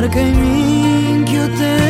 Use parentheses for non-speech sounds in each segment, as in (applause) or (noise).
Embarca em mim que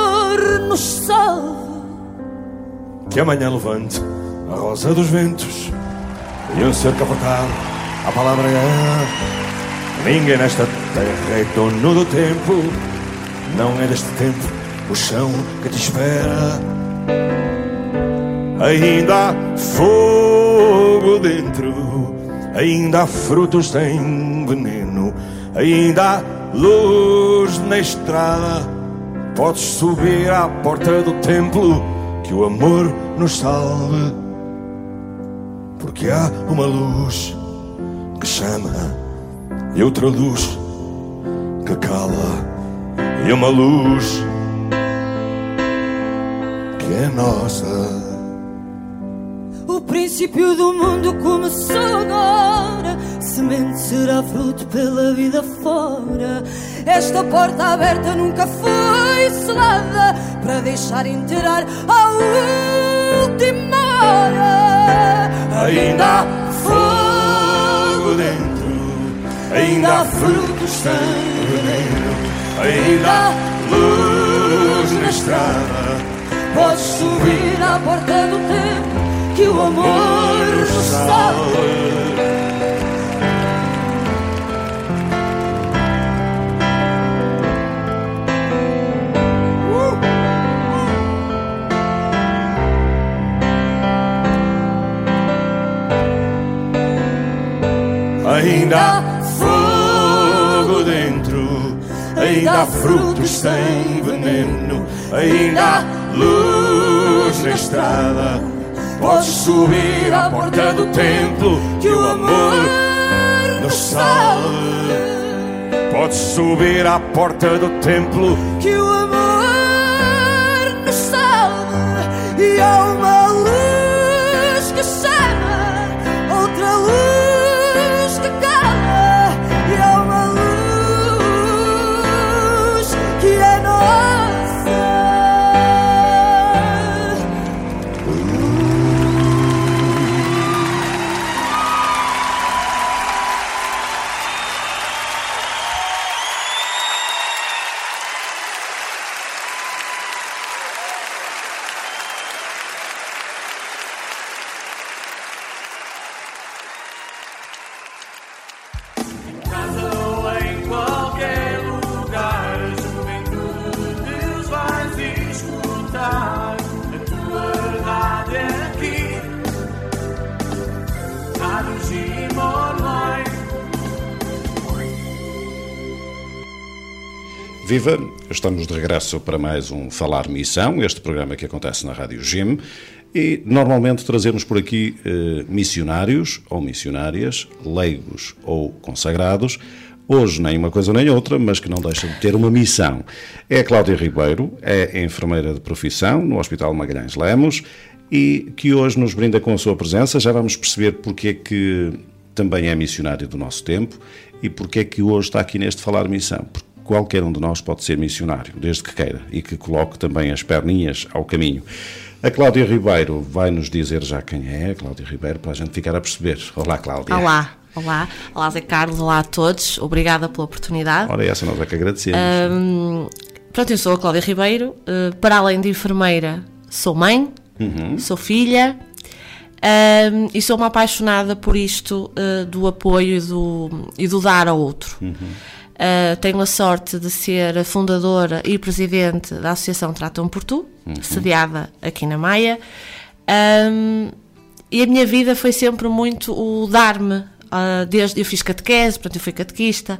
nos salve. Que amanhã levante a rosa dos ventos e um ser capotado. A palavra é: ninguém nesta terra é dono do tempo, não é deste tempo o chão que te espera. Ainda há fogo dentro, ainda há frutos sem veneno, ainda há luz na estrada. Podes subir à porta do templo, que o amor nos salve. Porque há uma luz que chama e outra luz que cala, e uma luz é nossa. O princípio do mundo começou agora. Semente será fruto pela vida fora. Esta porta aberta nunca foi selada para deixar entrar a última hora. Ainda há fogo dentro, ainda há frutos sem veneno, ainda há luz na estrada Podes subir à porta do tempo que o amor nos salve. Ainda há fogo dentro, ainda há frutos sem veneno, ainda há luz na estrada. Podes subir à porta do templo que o amor nos salve. Podes subir à porta do templo que o amor nos salve. E há uma Viva! Estamos de regresso para mais um Falar Missão, este programa que acontece na Rádio Jim. E normalmente trazemos por aqui eh, missionários ou missionárias, leigos ou consagrados. Hoje nem uma coisa nem outra, mas que não deixam de ter uma missão. É a Cláudia Ribeiro, é enfermeira de profissão no Hospital Magalhães Lemos e que hoje nos brinda com a sua presença. Já vamos perceber porque é que também é missionária do nosso tempo e porque é que hoje está aqui neste Falar Missão. Porque qualquer um de nós pode ser missionário, desde que queira, e que coloque também as perninhas ao caminho. A Cláudia Ribeiro vai nos dizer já quem é a Cláudia Ribeiro, para a gente ficar a perceber. Olá, Cláudia. Olá, olá, olá Zé Carlos, olá a todos, obrigada pela oportunidade. Ora, essa nós é que agradecemos. Hum, pronto, eu sou a Cláudia Ribeiro, uh, para além de enfermeira, sou mãe, sou filha hum, e sou uma apaixonada por isto uh, do apoio e do, e do dar ao outro. Uh, tenho a sorte de ser a fundadora e presidente da Associação Tratam por Tu, sediada aqui na Maia. Um, e a minha vida foi sempre muito o dar-me. ah, desde eu fiz catequese, portanto eu fui catequista,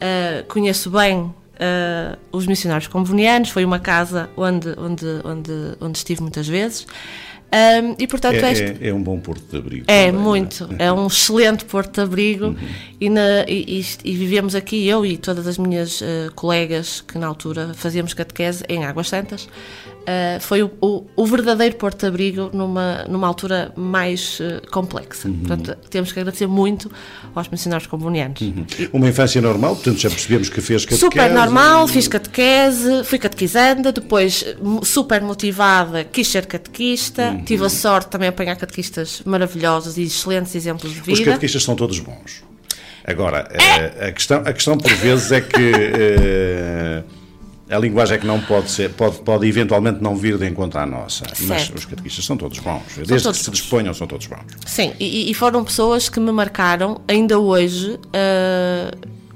ah, conheço bem ah, os missionários convenianos, foi uma casa onde, onde, onde, onde estive muitas vezes. Um, e portanto É, este- é- é um bom porto de abrigo. é, também, não muito. É um excelente porto de abrigo e, na- e- e- vivemos aqui, eu e todas as minhas eh, colegas que na altura fazíamos catequese em Águas Santas. Eh, foi o, o- o verdadeiro porto de abrigo numa, numa altura mais eh, complexa. Portanto, temos que agradecer muito aos missionários comunianos. E- Uma infância normal, portanto já percebemos que fez catequese. Super normal, fiz catequese, fui catequizanda, depois super motivada, quis ser catequista, Uhum. tive a sorte também de apanhar catequistas maravilhosos e excelentes exemplos de Os vida. catequistas são todos bons. Agora, eh, a, questão, a questão por vezes é que a linguagem é que não pode ser, pode, pode eventualmente não vir de encontro à nossa. Mas Certo. os catequistas são todos bons. Desde todos que se disponham, são todos bons. Sim, e, e foram pessoas que me marcaram, ainda hoje, ah,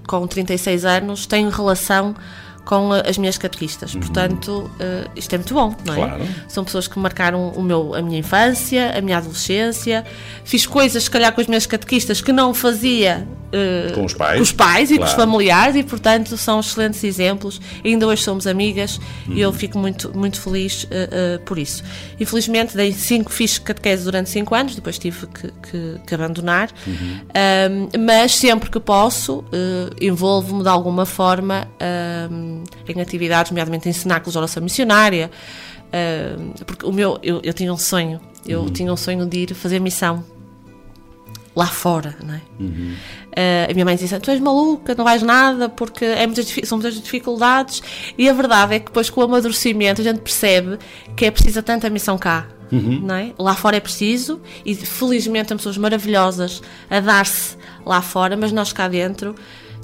com 36 anos, tenho relação com as minhas catequistas. Portanto, ah, isto é muito bom, não é? Uhum. Claro. São pessoas que marcaram o meu, a minha infância, a minha adolescência. Fiz coisas, se calhar, com as minhas catequistas que não fazia ah, Com os pais. com os pais e com os familiares e, portanto, são excelentes exemplos. Ainda hoje somos amigas e eu fico muito, muito feliz uh, uh, por isso. Infelizmente, dei cinco, fiz catequese durante cinco anos, depois tive que, que- que abandonar, Um, mas sempre que posso, uh, envolvo-me de alguma forma um, em atividades, nomeadamente em cenáculos de oração missionária. um, porque o meu, eu, eu tinha um sonho, eu tinha um sonho de ir fazer missão lá fora, não é? Uh, a minha mãe dizia: Tu és maluca, não vais nada, porque é muitas, são muitas dificuldades. E a verdade é que depois, com o amadurecimento, a gente percebe que é precisa tanta missão cá. Não é? Lá fora é preciso, e felizmente há pessoas maravilhosas a dar-se lá fora, mas nós cá dentro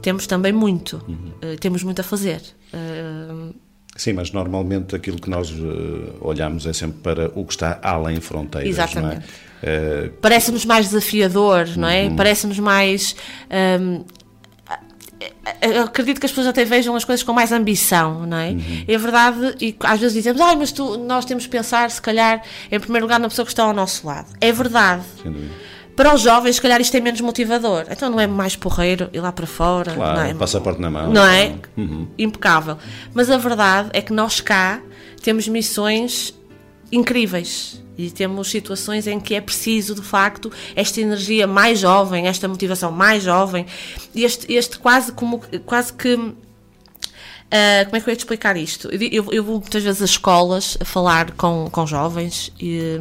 temos também muito, uh, temos muito a fazer. Uh, Sim, mas normalmente aquilo que nós eh, olhamos é sempre para o que está além fronteiras. Exatamente. Não é? Eh, parece-nos mais desafiador, não Uhum. é? Parece-nos mais. hum, eu acredito que as pessoas até vejam as coisas com mais ambição, não é? Uhum. É verdade, e às vezes dizemos, ah, mas tu, nós temos que pensar, se calhar, em primeiro lugar, na pessoa que está ao nosso lado. É verdade. sem dúvida. Para os jovens, se calhar, isto é menos motivador. Então não é mais porreiro ir lá para fora, Claro, não é? passaporte na mão. Não é? Impecável. Mas a verdade é que nós cá temos missões incríveis e temos situações em que é preciso, de facto, esta energia mais jovem, esta motivação mais jovem, este, este quase como quase que ah, como é que eu ia te explicar isto? Eu, eu- eu vou muitas vezes às escolas a falar com, com jovens e,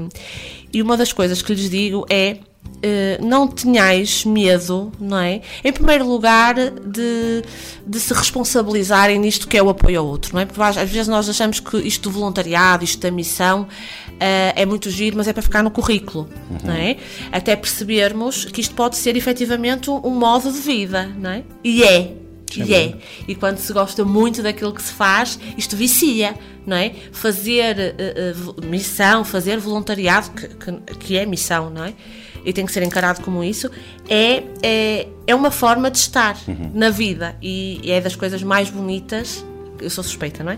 e uma das coisas que lhes digo é eh, não tenhais medo, não é? Em primeiro lugar, de, de se responsabilizarem nisto que é o apoio ao outro, não é? Porque às vezes nós achamos que isto do voluntariado, isto da missão, eh, é muito giro, mas é para ficar no currículo, não é? Até percebermos que isto pode ser efetivamente um, um modo de vida, não é? E é. E é. E quando se gosta muito daquilo que se faz, isto vicia, não é? Fazer eh, vo- missão, fazer voluntariado, que, que, que é missão, não é? E tem que ser encarado como isso, é, é, é uma forma de estar na vida. E, e é das coisas mais bonitas. Eu sou suspeita, não é?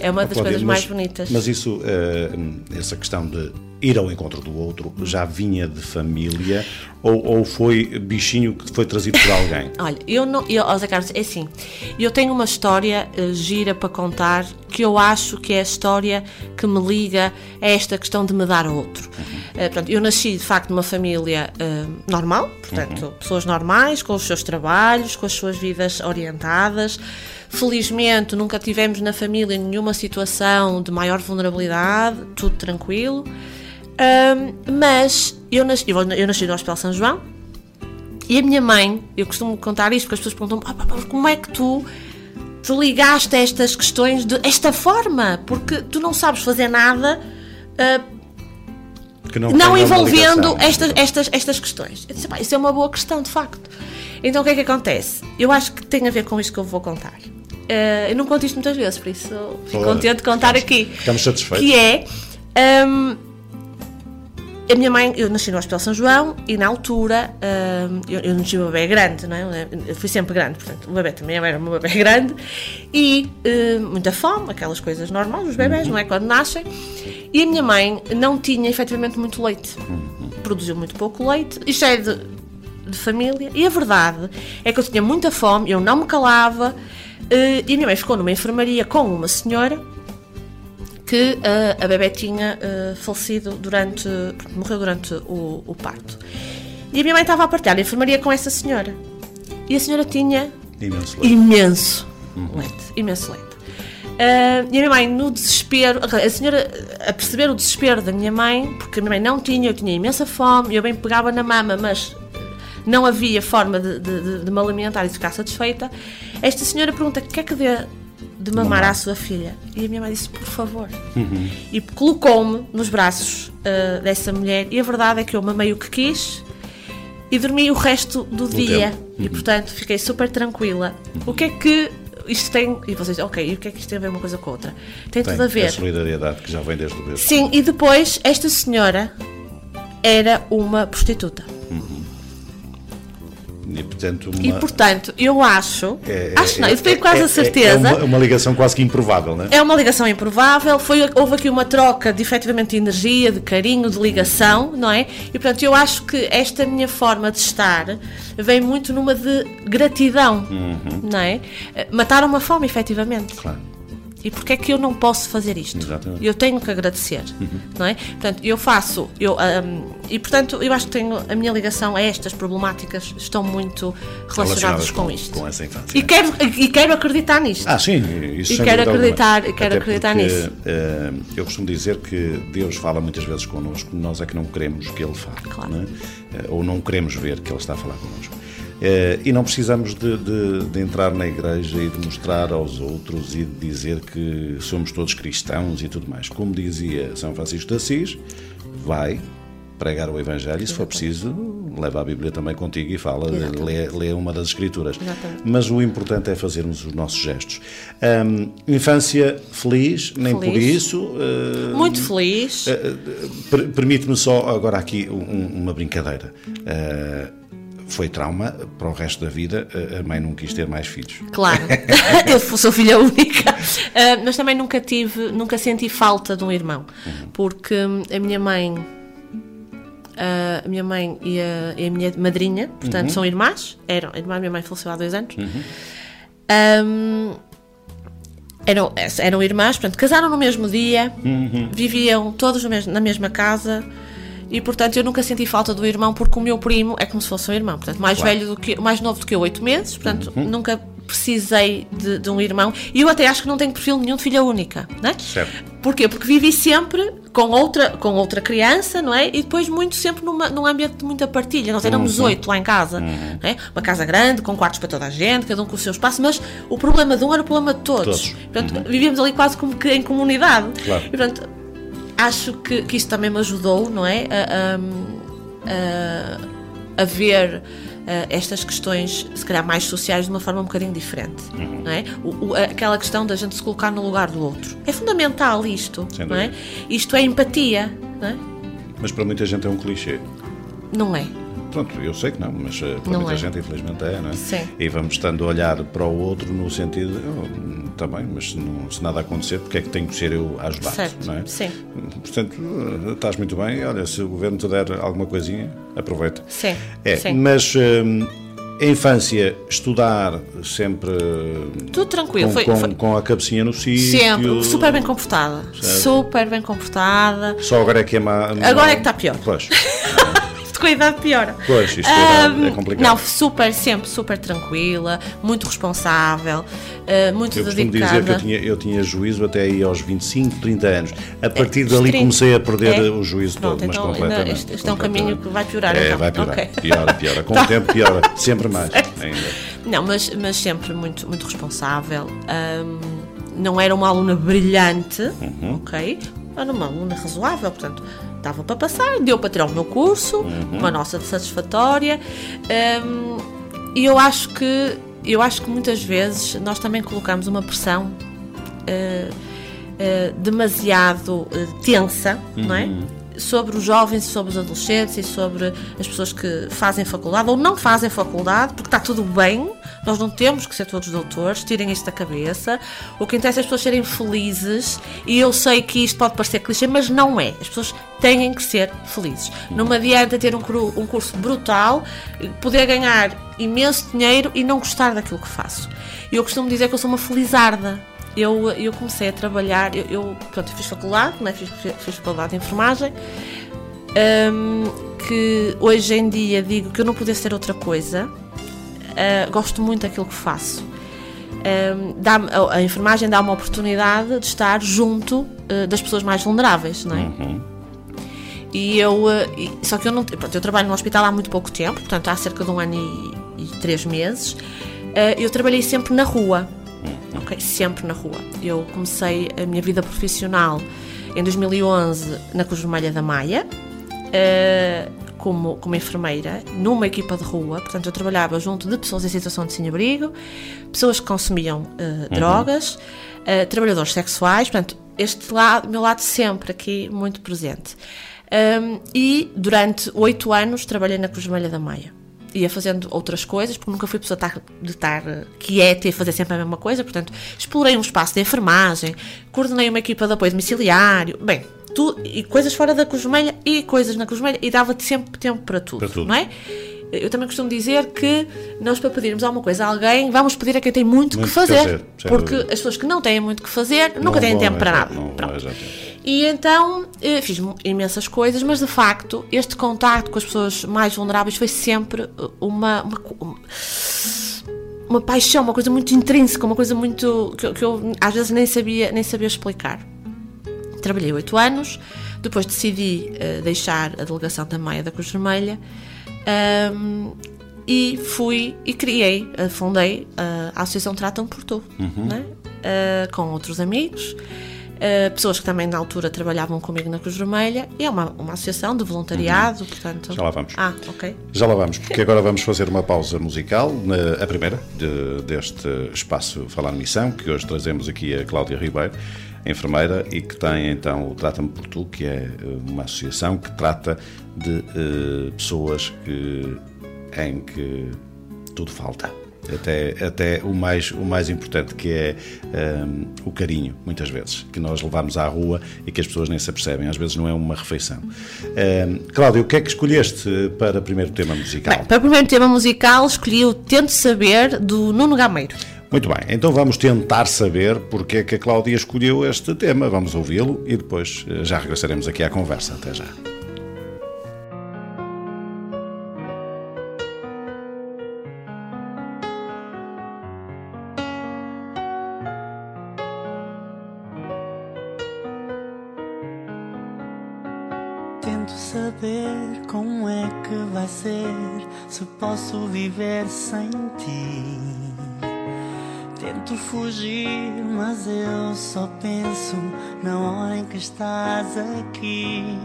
É uma das Cláudia, coisas mas- mais bonitas. Mas isso, eh, essa questão de ir ao encontro do outro, já vinha de família ou, ou foi bichinho que foi trazido por alguém? (laughs) Olha, eu não. Eu, Zé Carlos, é assim. Eu tenho uma história eh, gira para contar que eu acho que é a história que me liga a esta questão de me dar a outro. Eh, portanto, eu nasci de facto numa família eh, normal, portanto, pessoas normais, com os seus trabalhos, com as suas vidas orientadas. Felizmente nunca tivemos na família nenhuma situação de maior vulnerabilidade, tudo tranquilo. Ahm, mas eu nasci, eu nasci no Hospital São João, e a minha mãe, eu costumo contar isto porque as pessoas perguntam "Ah, como é que tu te ligaste a estas questões de esta forma? Porque tu não sabes fazer nada Que não, não envolvendo estas, estas, estas questões. Eu disse, "Pá, isso é uma boa questão, de facto. Então o que é que acontece? Eu acho que tem a ver com isto que eu vou contar. Ah, eu não conto isto muitas vezes, por isso fico Claro. contente de contar aqui. Ficamos satisfeitos. Que é. hum, a minha mãe, eu nasci no Hospital São João e na altura hum, eu, eu nasci um bebê grande, não é? Eu fui sempre grande, portanto o bebê também era um bebê (laughs) grande e hum, muita fome, aquelas coisas normais dos bebés, não é? Quando nascem. E a minha mãe não tinha efetivamente muito leite, produziu muito pouco leite. Isto é de, de família e a verdade é que eu tinha muita fome, eu não me calava eh, e a minha mãe ficou numa enfermaria com uma senhora que ah, a bebê tinha ah, falecido durante. morreu durante o, o parto. E a minha mãe estava a partilhar a enfermaria com essa senhora. E a senhora tinha Imenso leite. imenso leite, imenso leite. Ah, e a minha mãe, no desespero, a senhora, a perceber o desespero da minha mãe, porque a minha mãe não tinha, eu tinha imensa fome, eu bem pegava na mama, mas não havia forma de, de, de- de me alimentar e ficar satisfeita. Esta senhora pergunta: quer que dê de mamar à sua filha? E a minha mãe disse: por favor. E colocou-me nos braços ah, dessa mulher, e a verdade é que eu mamei o que quis e dormi o resto do dia. tempo. E portanto fiquei super tranquila. O que é que isto tem. E vocês, ok, e o que é que isto tem a ver uma coisa com a outra? Tem, Tem tudo a ver. a solidariedade que já vem desde o. Sim, e depois esta senhora era uma prostituta. E, portanto, uma, E portanto, eu acho. é- acho não, é- isso tenho quase é- a é- certeza. É uma, uma ligação quase que improvável, não é? É uma ligação improvável, foi, houve aqui uma troca de efetivamente de energia, de carinho, de ligação, não é? E portanto eu acho que esta minha forma de estar vem muito numa de gratidão, não é? Eh, Mataram uma fome, efetivamente. Claro. E porquê é que eu não posso fazer isto? Exatamente. Eu tenho que agradecer, não é? Portanto, eu faço, eu, ahm, e portanto, eu acho que tenho, a minha ligação a estas problemáticas estão muito relacionadas com, isto. Com essa infância. E quero, e quero acreditar nisto. Ah, sim, isso E quero acreditar- alguma. e quero Até acreditar porque, nisso. eh, eu costumo dizer que Deus fala muitas vezes connosco, nós é que não queremos que Ele fale, Claro. não é? Eh, ou não queremos ver que Ele está a falar connosco. Eh, e não precisamos de, de- de entrar na igreja e de mostrar aos outros e de dizer que somos todos cristãos e tudo mais. Como dizia São Francisco de Assis, vai pregar o Evangelho e, se for preciso, leva a Bíblia também contigo e fala, lê, lê uma das Escrituras. Exatamente. Mas o importante é fazermos os nossos gestos. Hum, infância feliz, nem por Feliz. isso. eh, Muito feliz. per- Permite-me só agora aqui um- uma brincadeira. Eh, foi trauma para o resto da vida. A mãe não quis ter mais filhos. Claro, (laughs) eu sou filha única, Ah, mas também nunca tive, nunca senti falta de um irmão, porque hum, a minha mãe, ah, a minha mãe e a, e a minha madrinha, portanto, são irmãs, eram, a irmã da minha mãe faleceu há dois anos. Hum, eram, eram irmãs, portanto, casaram no mesmo dia, viviam todos mesmo- na mesma casa. E portanto eu nunca senti falta do irmão porque o meu primo é como se fosse um irmão, portanto mais velho do que mais novo do que eu, oito meses, portanto nunca precisei de, de um irmão e eu até acho que não tenho perfil nenhum de filha única, não é? Certo. Porquê? Porque vivi sempre com outra, com outra criança, não é? E depois muito sempre numa, num ambiente de muita partilha. Nós éramos oito lá em casa, não é? Uma casa grande, com quartos para toda a gente, cada um com o seu espaço, mas o problema de um era o problema de todos. Todos. Portanto, vivíamos ali quase como que em comunidade. Claro. E, portanto, acho que, que isso também me ajudou, não é? A, a, a ver estas questões, se calhar mais sociais, de uma forma um bocadinho diferente, Uhum. não é? O- o- aquela questão da gente se colocar no lugar do outro. É fundamental isto, não é? Isto é empatia, não é? Mas para muita gente é um clichê. Não é? Pronto, eu sei que não, mas eh, para Não muita é. gente infelizmente é, não é? Sim. E vamos estando a olhar para o outro no sentido de, está bem, mas se, não- se nada acontecer, porque é que tenho que ser eu a ajudar? Certo, não é? sim. Portanto, eh, estás muito bem, olha, se o governo te der alguma coisinha, aproveita. Sim, É, sim. mas hum, a infância, estudar sempre Tudo tranquilo. com, foi, com- foi com a cabecinha no sítio. sempre super bem comportada. Super bem comportada. Só agora é que é má. Agora é que está pior. Pois, (laughs) com a idade piora. pois isto é, Ahm, é complicado. Não, super, sempre super tranquila, muito responsável, ah, muito Eu dedicada. dizer que eu tinha, eu tinha juízo até aí aos 25, 30 anos. A partir dali Extremo. comecei a perder É? o juízo Pronto, todo, mas então, completamente. isto- isto é um caminho que vai piorar, É, então. vai piorar. Ok. Piora, piora. Com Tá. o tempo piora. Sempre mais. Ainda. Não, mas, mas sempre muito, muito responsável. Ahm, não era uma aluna brilhante, Uhum. ok? Era uma aluna razoável, portanto, dava para passar, deu para tirar o meu curso, Uhum. uma nota satisfatória. Ahm, e eu acho que eu acho que muitas vezes nós também colocamos uma pressão eh, eh, demasiado eh, tensa, não é? Sobre os jovens, sobre os adolescentes e sobre as pessoas que fazem faculdade ou não fazem faculdade, porque está tudo bem, nós não temos que ser todos doutores, tirem isto da cabeça. O que interessa é as pessoas serem felizes e eu sei que isto pode parecer clichê, mas não é. As pessoas têm que ser felizes. Não adianta ter um, um curso brutal, poder ganhar imenso dinheiro e não gostar daquilo que faço. E eu costumo dizer que eu sou uma felizarda. Eu, eu comecei a trabalhar, eu, eu, pronto, fiz faculdade, né, fiz, fiz faculdade de enfermagem, hum, que hoje em dia digo que eu não podia ser outra coisa, uh, gosto muito daquilo que faço. Um, dá a, enfermagem dá uma oportunidade de estar junto uh, das pessoas mais vulneráveis, não é? Uhum. E eu, uh, e- só que eu não, pronto, eu trabalho no hospital há muito pouco tempo, portanto há cerca de um ano e, e três meses. Eu trabalhei sempre na rua, Sempre na rua. Eu comecei a minha vida profissional em 2011 na Cruz Vermelha da Maia, uh, como, como enfermeira, numa equipa de rua. Portanto, eu trabalhava junto de pessoas em situação de sem-abrigo, pessoas que consumiam uh, drogas, uh, trabalhadores sexuais. Portanto, este lado, meu lado sempre aqui muito presente. Um, e durante oito anos trabalhei na Cruz Vermelha da Maia. Ia fazendo outras coisas, porque nunca fui pessoa de estar, quieta e fazer sempre a mesma coisa. Portanto, explorei um espaço de enfermagem, coordenei uma equipa de apoio domiciliário, bem, tu, e coisas fora da Cruz Vermelha e coisas na Cruz Vermelha, e dava-te sempre tempo para tudo, Para tudo. não é? Eu também costumo dizer que nós, para pedirmos alguma coisa a alguém, vamos pedir a quem tem muito, Muito que fazer. que fazer, porque dúvida. as pessoas que não têm muito que fazer nunca Não têm vão, tempo para exato, nada. não exatamente. E então eh, fiz imensas coisas, mas de facto este contacto com as pessoas mais vulneráveis foi sempre eh, uma, uma, um- uma paixão, uma coisa muito intrínseca, uma coisa muito que, eu- que eu às vezes nem sabia, nem sabia explicar. Trabalhei oito anos, depois decidi eh, deixar a delegação da Maia da Cruz Vermelha ahm, e fui e criei, fundei eh, a Associação Tratam por Tu, né? Eh, com outros amigos, eh, pessoas que também na altura trabalhavam comigo na Cruz Vermelha, e é uma, uma associação de voluntariado, portanto. Já lá vamos. Ah, ok. Já lá vamos, porque agora (laughs) vamos fazer uma pausa musical, na- a primeira de- deste espaço Falar Missão, que hoje trazemos aqui a Cláudia Ribeiro, enfermeira, e que tem então o Trata-me por Tu, que é eh, uma associação que trata de eh, pessoas que, em que tudo falta. Até, até o, mais, o mais importante que é ehm, o carinho, muitas vezes, que nós levamos à rua e que as pessoas nem se apercebem, às vezes não é uma refeição. Ehm, Cláudia, o que é que escolheste para o primeiro tema musical? Bem, para o primeiro tema musical escolhi o Tento Saber do Nuno Gameiro. Muito bem, então vamos tentar saber porque é que a Cláudia escolheu este tema. Vamos ouvi-lo e depois eh, já regressaremos aqui à conversa. Até já. Posso viver sem ti. Tento fugir, mas eu só penso na hora em que estás aqui.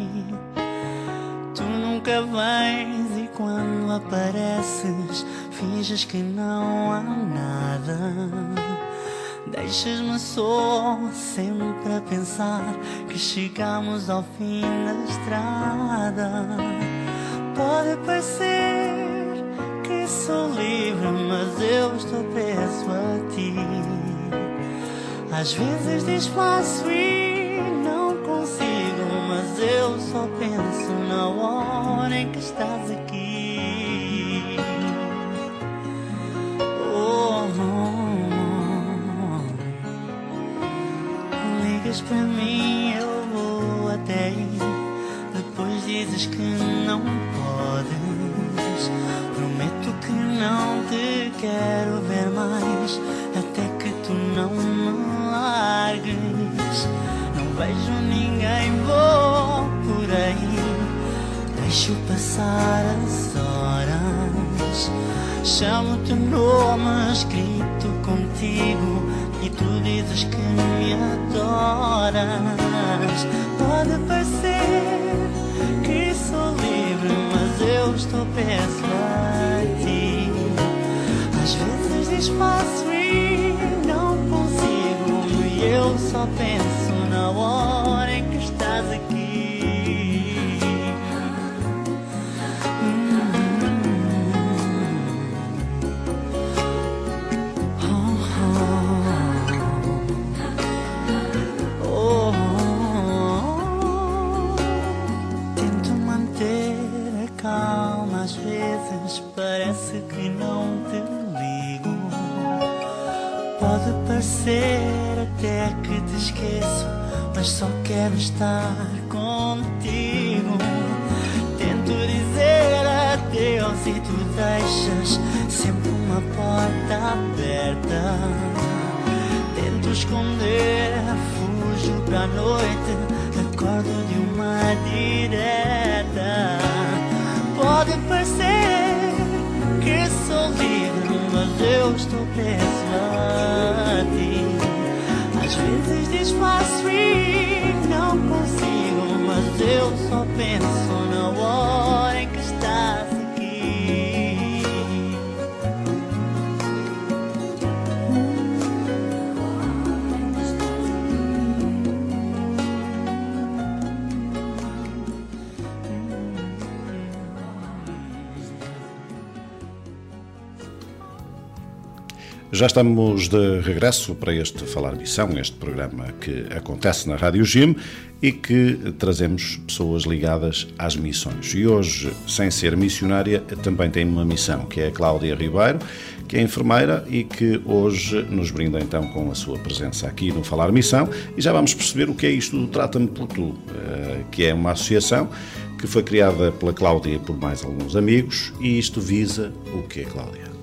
Tu nunca vens e quando apareces, finges que não há nada. Deixas-me só, sempre a pensar que chegamos ao fim da estrada. Pode parecer sou livre, mas eu estou preso a ti. Às vezes desfaço e não consigo, mas eu só penso na hora em que estás aqui. Oh, oh, oh. Ligas para mim, eu vou até aí. Depois dizes que não que não te quero ver mais. Até que tu não me largues. Não vejo ninguém, vou por aí. Deixo passar as horas. Chamo-te nome escrito contigo e tu dizes que me adoras. Pode parecer que sou livre, mas eu estou preso vezes desfaço e não consigo, e eu só penso na hora em que estás aqui. Oh, Tento manter a calma, às vezes parece que parecer até te esqueço, mas só quero estar contigo. Tento dizer adeus e tu deixas sempre uma porta aberta. Tento esconder, fujo pra noite, acordo de uma direta. Pode parecer que sou livre, eu estou preso a ti. Às vezes desfaço e não consigo, mas eu só penso na hora em que Já estamos de regresso para este Falar Missão, este programa que acontece na Rádio Gym e que trazemos pessoas ligadas às missões. E hoje, sem ser missionária, também tem uma missão, que é a Cláudia Ribeiro, que é enfermeira e que hoje nos brinda então com a sua presença aqui no Falar Missão. E já vamos perceber o que é isto do Trata-me por Tu, eh, que é uma associação que foi criada pela Cláudia e por mais alguns amigos. E isto visa o quê, Cláudia?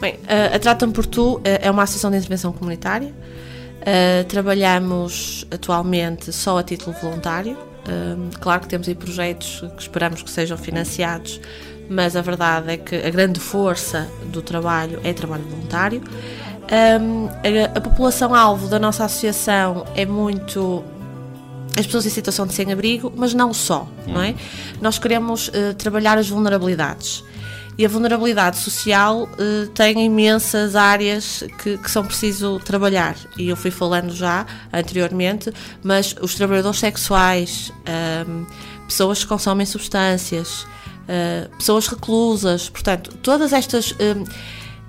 Bem, a a Tratam por Tu eh, é uma associação de intervenção comunitária. Eh, trabalhamos atualmente só a título voluntário. Eh, claro que temos aí projetos que esperamos que sejam financiados, mas a verdade é que a grande força do trabalho é trabalho voluntário. Eh, a, população-alvo da nossa associação é muito as pessoas em situação de sem-abrigo, mas não só, não é? Nós queremos eh, trabalhar as vulnerabilidades. E a vulnerabilidade social eh, tem imensas áreas que, que são preciso trabalhar. E eu fui falando já anteriormente, mas os trabalhadores sexuais, ahm, pessoas que consomem substâncias, ah, pessoas reclusas, portanto, todas estas. ahm,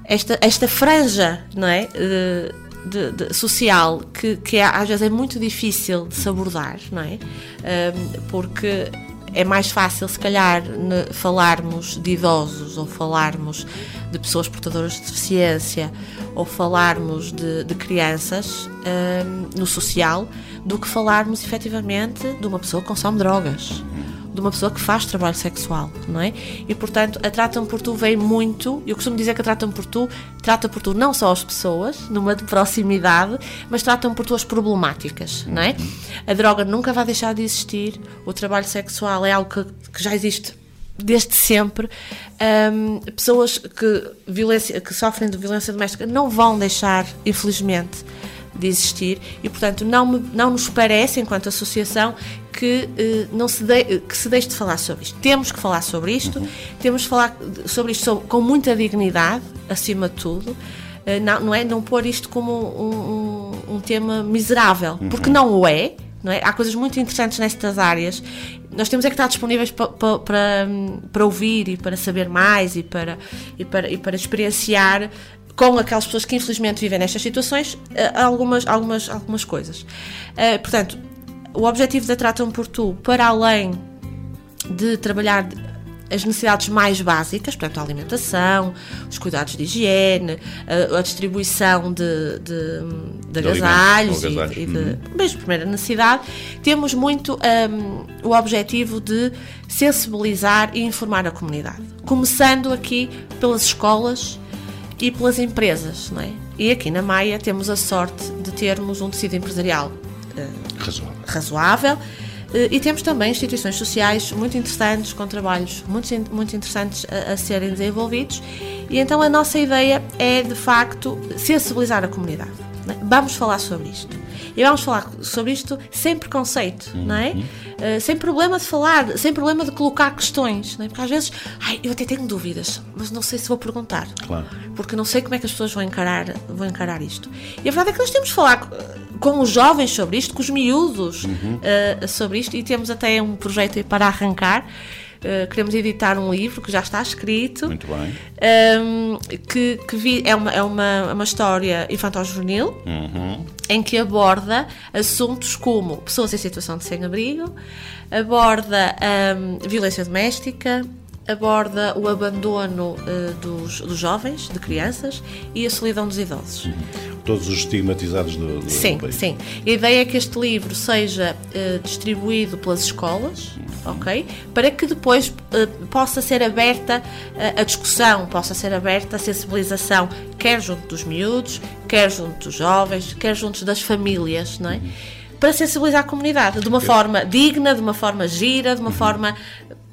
esta, esta franja, não é? Eh, de- de- social que, que é, às vezes é muito difícil de se abordar, não é? Ahm, porque é mais fácil, se calhar, falarmos de idosos ou falarmos de pessoas portadoras de deficiência ou falarmos de, de crianças ahm, no social do que falarmos efetivamente de uma pessoa que consome drogas de uma pessoa que faz trabalho sexual, não é? E portanto, a Tratam por Tu vem muito, eu costumo dizer que a Tratam por Tu trata por tu não só as pessoas, numa de proximidade, mas tratam por tu as problemáticas, não é? A droga nunca vai deixar de existir, o trabalho sexual é algo que, que já existe desde sempre. Ahm, pessoas que, violência, que sofrem de violência doméstica não vão deixar, infelizmente, de existir e, portanto, não, me- não nos parece, enquanto associação, que, eh, não se de- que se deixe de falar sobre isto. Temos que falar sobre isto, temos que falar sobre isto sobre- com muita dignidade, acima de tudo. Eh, não, não é não pôr isto como um, um- um tema miserável, porque não o é. Não é? Há coisas muito interessantes nestas áreas. Nós temos é que estar disponíveis pa- pa- para, para ouvir e para saber mais e para, e para, e para experienciar com aquelas pessoas que infelizmente vivem nestas situações eh, algumas, algumas, algumas coisas. Eh, portanto, o objetivo da Tratam por Tu, para além de trabalhar as necessidades mais básicas, portanto, a alimentação, os cuidados de higiene, a, a distribuição de, de, de De agasalhos e, ou e de, mesmo primeira necessidade, temos muito hum, o objetivo de sensibilizar e informar a comunidade. Começando aqui pelas escolas e pelas empresas, não é? E aqui na Maia temos a sorte de termos um tecido empresarial Razoável. razoável. Eh, E temos também instituições sociais muito interessantes, com trabalhos muito, muito interessantes a, a serem desenvolvidos. E então a nossa ideia é, de facto, sensibilizar a comunidade. é? Vamos falar sobre isto. E vamos falar sobre isto sem preconceito, não é? Eh, sem problema de falar, sem problema de colocar questões, não é? Porque às vezes, ai, eu até tenho dúvidas, mas não sei se vou perguntar Claro. porque não sei como é que as pessoas vão encarar, vão encarar isto. E a verdade é que nós temos de falar com os jovens sobre isto, com os miúdos eh, sobre isto, e temos até um projeto aí para arrancar. Eh, queremos editar um livro que já está escrito, Muito bem. ehm, que, que vi- é, uma, é uma, uma história infantil-juvenil Uhum. em que aborda assuntos como pessoas em situação de sem-abrigo, aborda hum, violência doméstica, aborda o abandono eh, dos, dos jovens, de crianças, e a solidão dos idosos. Todos os estigmatizados do, do Sim, país. sim. A ideia é que este livro seja eh, distribuído pelas escolas, ok? Para que depois eh, possa ser aberta a discussão, possa ser aberta a sensibilização, quer junto dos miúdos, quer junto dos jovens, quer junto das famílias, não é? Para sensibilizar a comunidade de uma forma digna, de uma forma gira, de uma forma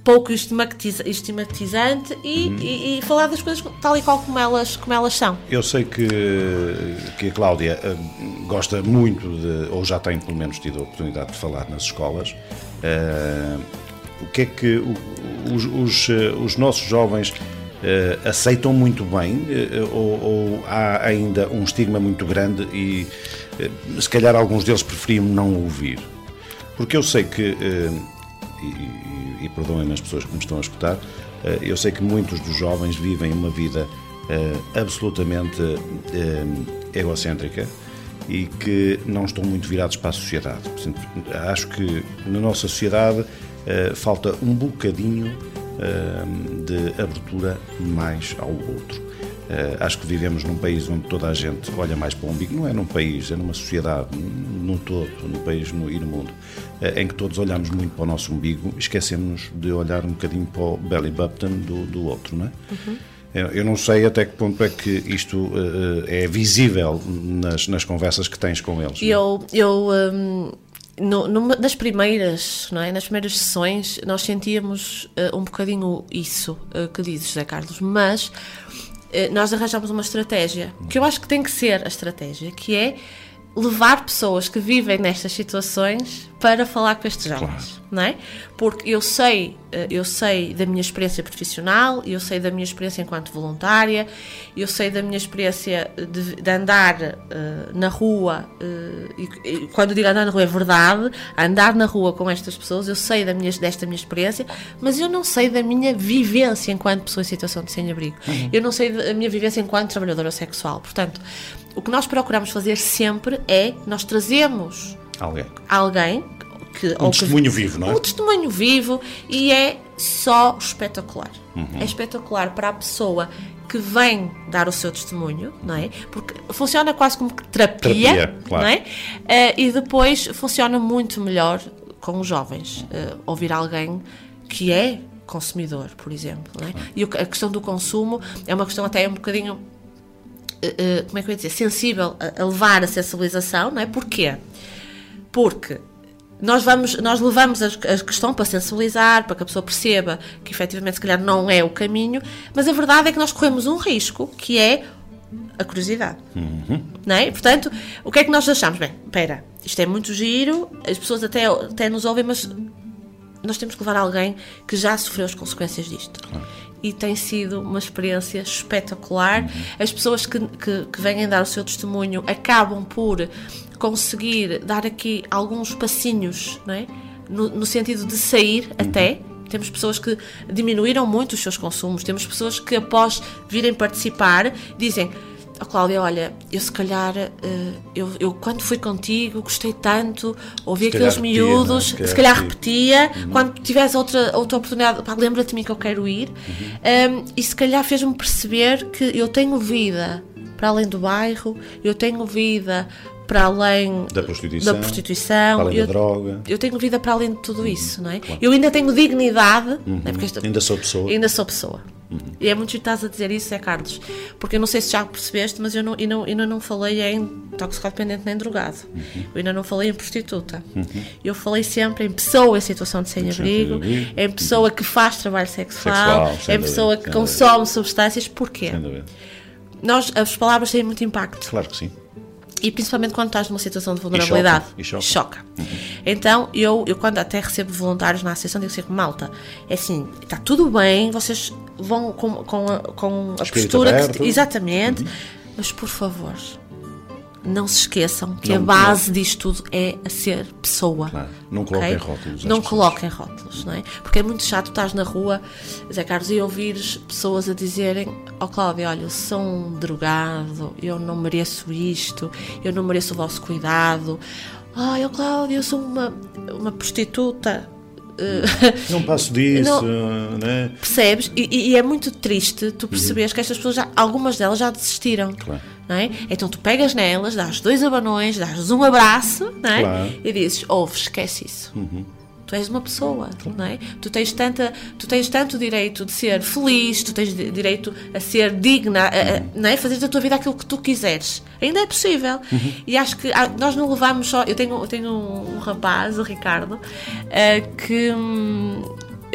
pouco estigmatiza- estigmatizante e, e- e falar das coisas tal e qual como elas, como elas são. Eu sei que, que a Cláudia eh, gosta muito de, ou já tem pelo menos tido a oportunidade de falar nas escolas. Eh, o que é que os, os, eh, os nossos jovens eh, aceitam muito bem eh, ou, ou há ainda um estigma muito grande e eh, se calhar alguns deles preferiam não ouvir? Porque eu sei que, e, e, perdoem-me as pessoas que me estão a escutar, eh, eu sei que muitos dos jovens vivem uma vida eh, absolutamente eh, egocêntrica e que não estão muito virados para a sociedade. Acho que na nossa sociedade falta um bocadinho de abertura mais ao outro. Eh, acho que vivemos num país onde toda a gente olha mais para o umbigo. Não é num país, é numa sociedade, num todo, no país no- e no mundo, em que todos olhamos muito para o nosso umbigo, esquecemos de olhar um bocadinho para o belly button do, do outro, não é? Eu, eu não sei até que ponto é que isto eh, é visível nas, nas conversas que tens com eles. não é? Eu, eu hum, no- numa das primeiras, não é? Nas primeiras sessões, nós sentíamos eh, um bocadinho isso eh, que dizes, José Carlos, mas eh, nós arranjamos uma estratégia que eu acho que tem que ser a estratégia, que é levar pessoas que vivem nestas situações para falar com estes jovens, não é? Porque eu sei, eh, eu sei da minha experiência profissional, eu sei da minha experiência enquanto voluntária, eu sei da minha experiência de, de andar eh, na rua, eh, e, e quando digo andar na rua é verdade, andar na rua com estas pessoas, eu sei da minha, desta minha experiência, mas eu não sei da minha vivência enquanto pessoa em situação de sem-abrigo. Eu não sei da minha vivência enquanto trabalhadora sexual. Portanto, o que nós procuramos fazer sempre é, nós trazemos Alguém. alguém que, Um ou que- testemunho vivo, não é? Um testemunho vivo e é só espetacular. Uhum. É espetacular para a pessoa que vem dar o seu testemunho, não é? Porque funciona quase como que terapia, Terapia, claro. não é? Eh, e depois funciona muito melhor com os jovens. Eh, ouvir alguém que é consumidor, por exemplo, não é? E a questão do consumo é uma questão até um bocadinho eh, como é que eu ia dizer, sensível a, a levar a sensibilização, não é? Porquê? Porque nós, vamos, nós levamos a, a questão para sensibilizar, para que a pessoa perceba que efetivamente se calhar não é o caminho, mas a verdade é que nós corremos um risco que é a curiosidade. Não é? Portanto, o que é que nós achamos? Bem, espera, isto é muito giro, as pessoas até, até nos ouvem, mas nós temos que levar alguém que já sofreu as consequências disto. E tem sido uma experiência espetacular. As pessoas que, que, que vêm dar o seu testemunho acabam por conseguir dar aqui alguns passinhos, não é? no, no sentido de sair até. Temos pessoas que diminuíram muito os seus consumos, temos pessoas que, após virem participar, dizem: Oh, Cláudia, olha, eu se calhar, eh, eu, eu quando fui contigo gostei tanto, ouvi aqueles repetia, não é? miúdos, Se se calhar repetia. repetia, quando tiveres outra, outra oportunidade, pá, lembra-te de mim que eu quero ir. Um, e se calhar fez-me perceber que eu tenho vida para além do bairro, eu tenho vida para além Da prostituição, da prostituição, para além eu, da droga. eu tenho vida para além de tudo isso, não é? Eu ainda tenho dignidade, não é? Porque esta- Ainda sou pessoa. Ainda sou pessoa. E é muito giro estás a dizer isso, é Carlos. Porque eu não sei se já percebeste, mas eu não, eu não, ainda não falei em toxicodependente nem drogado. Eu ainda não falei em prostituta. Eu falei sempre em pessoa em situação de sem-abrigo, em pessoa que faz trabalho Sexual, sexual, em pessoa dúvida, que consome substâncias. Porquê? Dúvida. Nós, as palavras têm muito impacto. Claro que sim. E principalmente quando estás numa situação de vulnerabilidade. E choca, e choca. Então, eu, eu quando até recebo voluntários na associação, digo sempre, malta, é assim, está tudo bem, vocês vão com, com a, com a postura que- aberto. Uhum. exatamente, mas por favor, não se esqueçam que Não- a base disto tudo é a ser pessoa. Claro. Não coloquem rótulos às Não pessoas. coloquem rótulos, não é? Porque é muito chato estás na rua, Zé Carlos, e ouvires pessoas a dizerem: Ó Cláudia, olha, eu sou um drogado, eu não mereço isto, eu não mereço o vosso cuidado. Ó Cláudia, eu sou uma, uma prostituta. (laughs) Não passo (laughs) disso, Não- né? Percebes? E, e- é muito triste tu perceberes que estas pessoas, já, algumas delas já desistiram. Claro. É? Então tu pegas nelas, dás dois abanões, dás um abraço é? Claro. e dizes: ouve, esquece isso. Tu és uma pessoa, não é? Tu tens, tanta, tu tens tanto direito de ser feliz, tu tens di- direito a ser digna, a, a, é? Fazer da tua vida aquilo que tu quiseres. Ainda é possível. E acho que ah, nós não levamos só. Eu tenho, eu tenho um, rapaz, o Ricardo, ah, que. hum,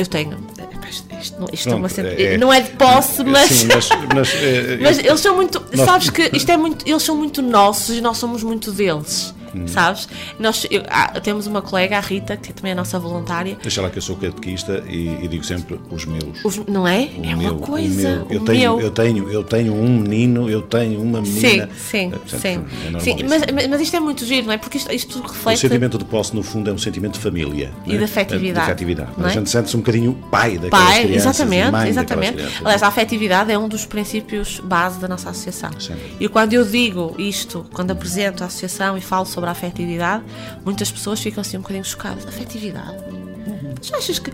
eu tenho. Epá, Isto, isto não- isto é uma Pronto, sempre- é- não é de posse, mas. Sim, mas, mas, (laughs) eh, Mas eles são muito. Nós- Sabes que isto é muito. Eles são muito nossos e nós somos muito deles. Hum. Sabes? Nós, eu- ah, temos uma colega, a Rita, que também é a nossa voluntária. Deixa lá que eu sou catequista e, e digo sempre os meus. Os- não é? O é meu, uma o coisa. Eu, o tenho, meu. eu, tenho, eu tenho um menino, eu tenho uma Sim, menina. sim, Eh, portanto, sim. é sim mas, mas- isto é muito giro, não é? Porque isto, isto O reflete. sentimento de posse, no fundo, é um sentimento de família. E é? de afetividade, De afetividade. é? A gente sente-se um bocadinho pai daquelas Pai, crianças. exatamente, exatamente. crianças. Aliás, a afetividade é um dos princípios base da nossa associação. Sim. E quando eu digo isto, quando apresento a associação e falo sobre a afetividade, muitas pessoas ficam assim um bocadinho chocadas. Afetividade? Mas achas que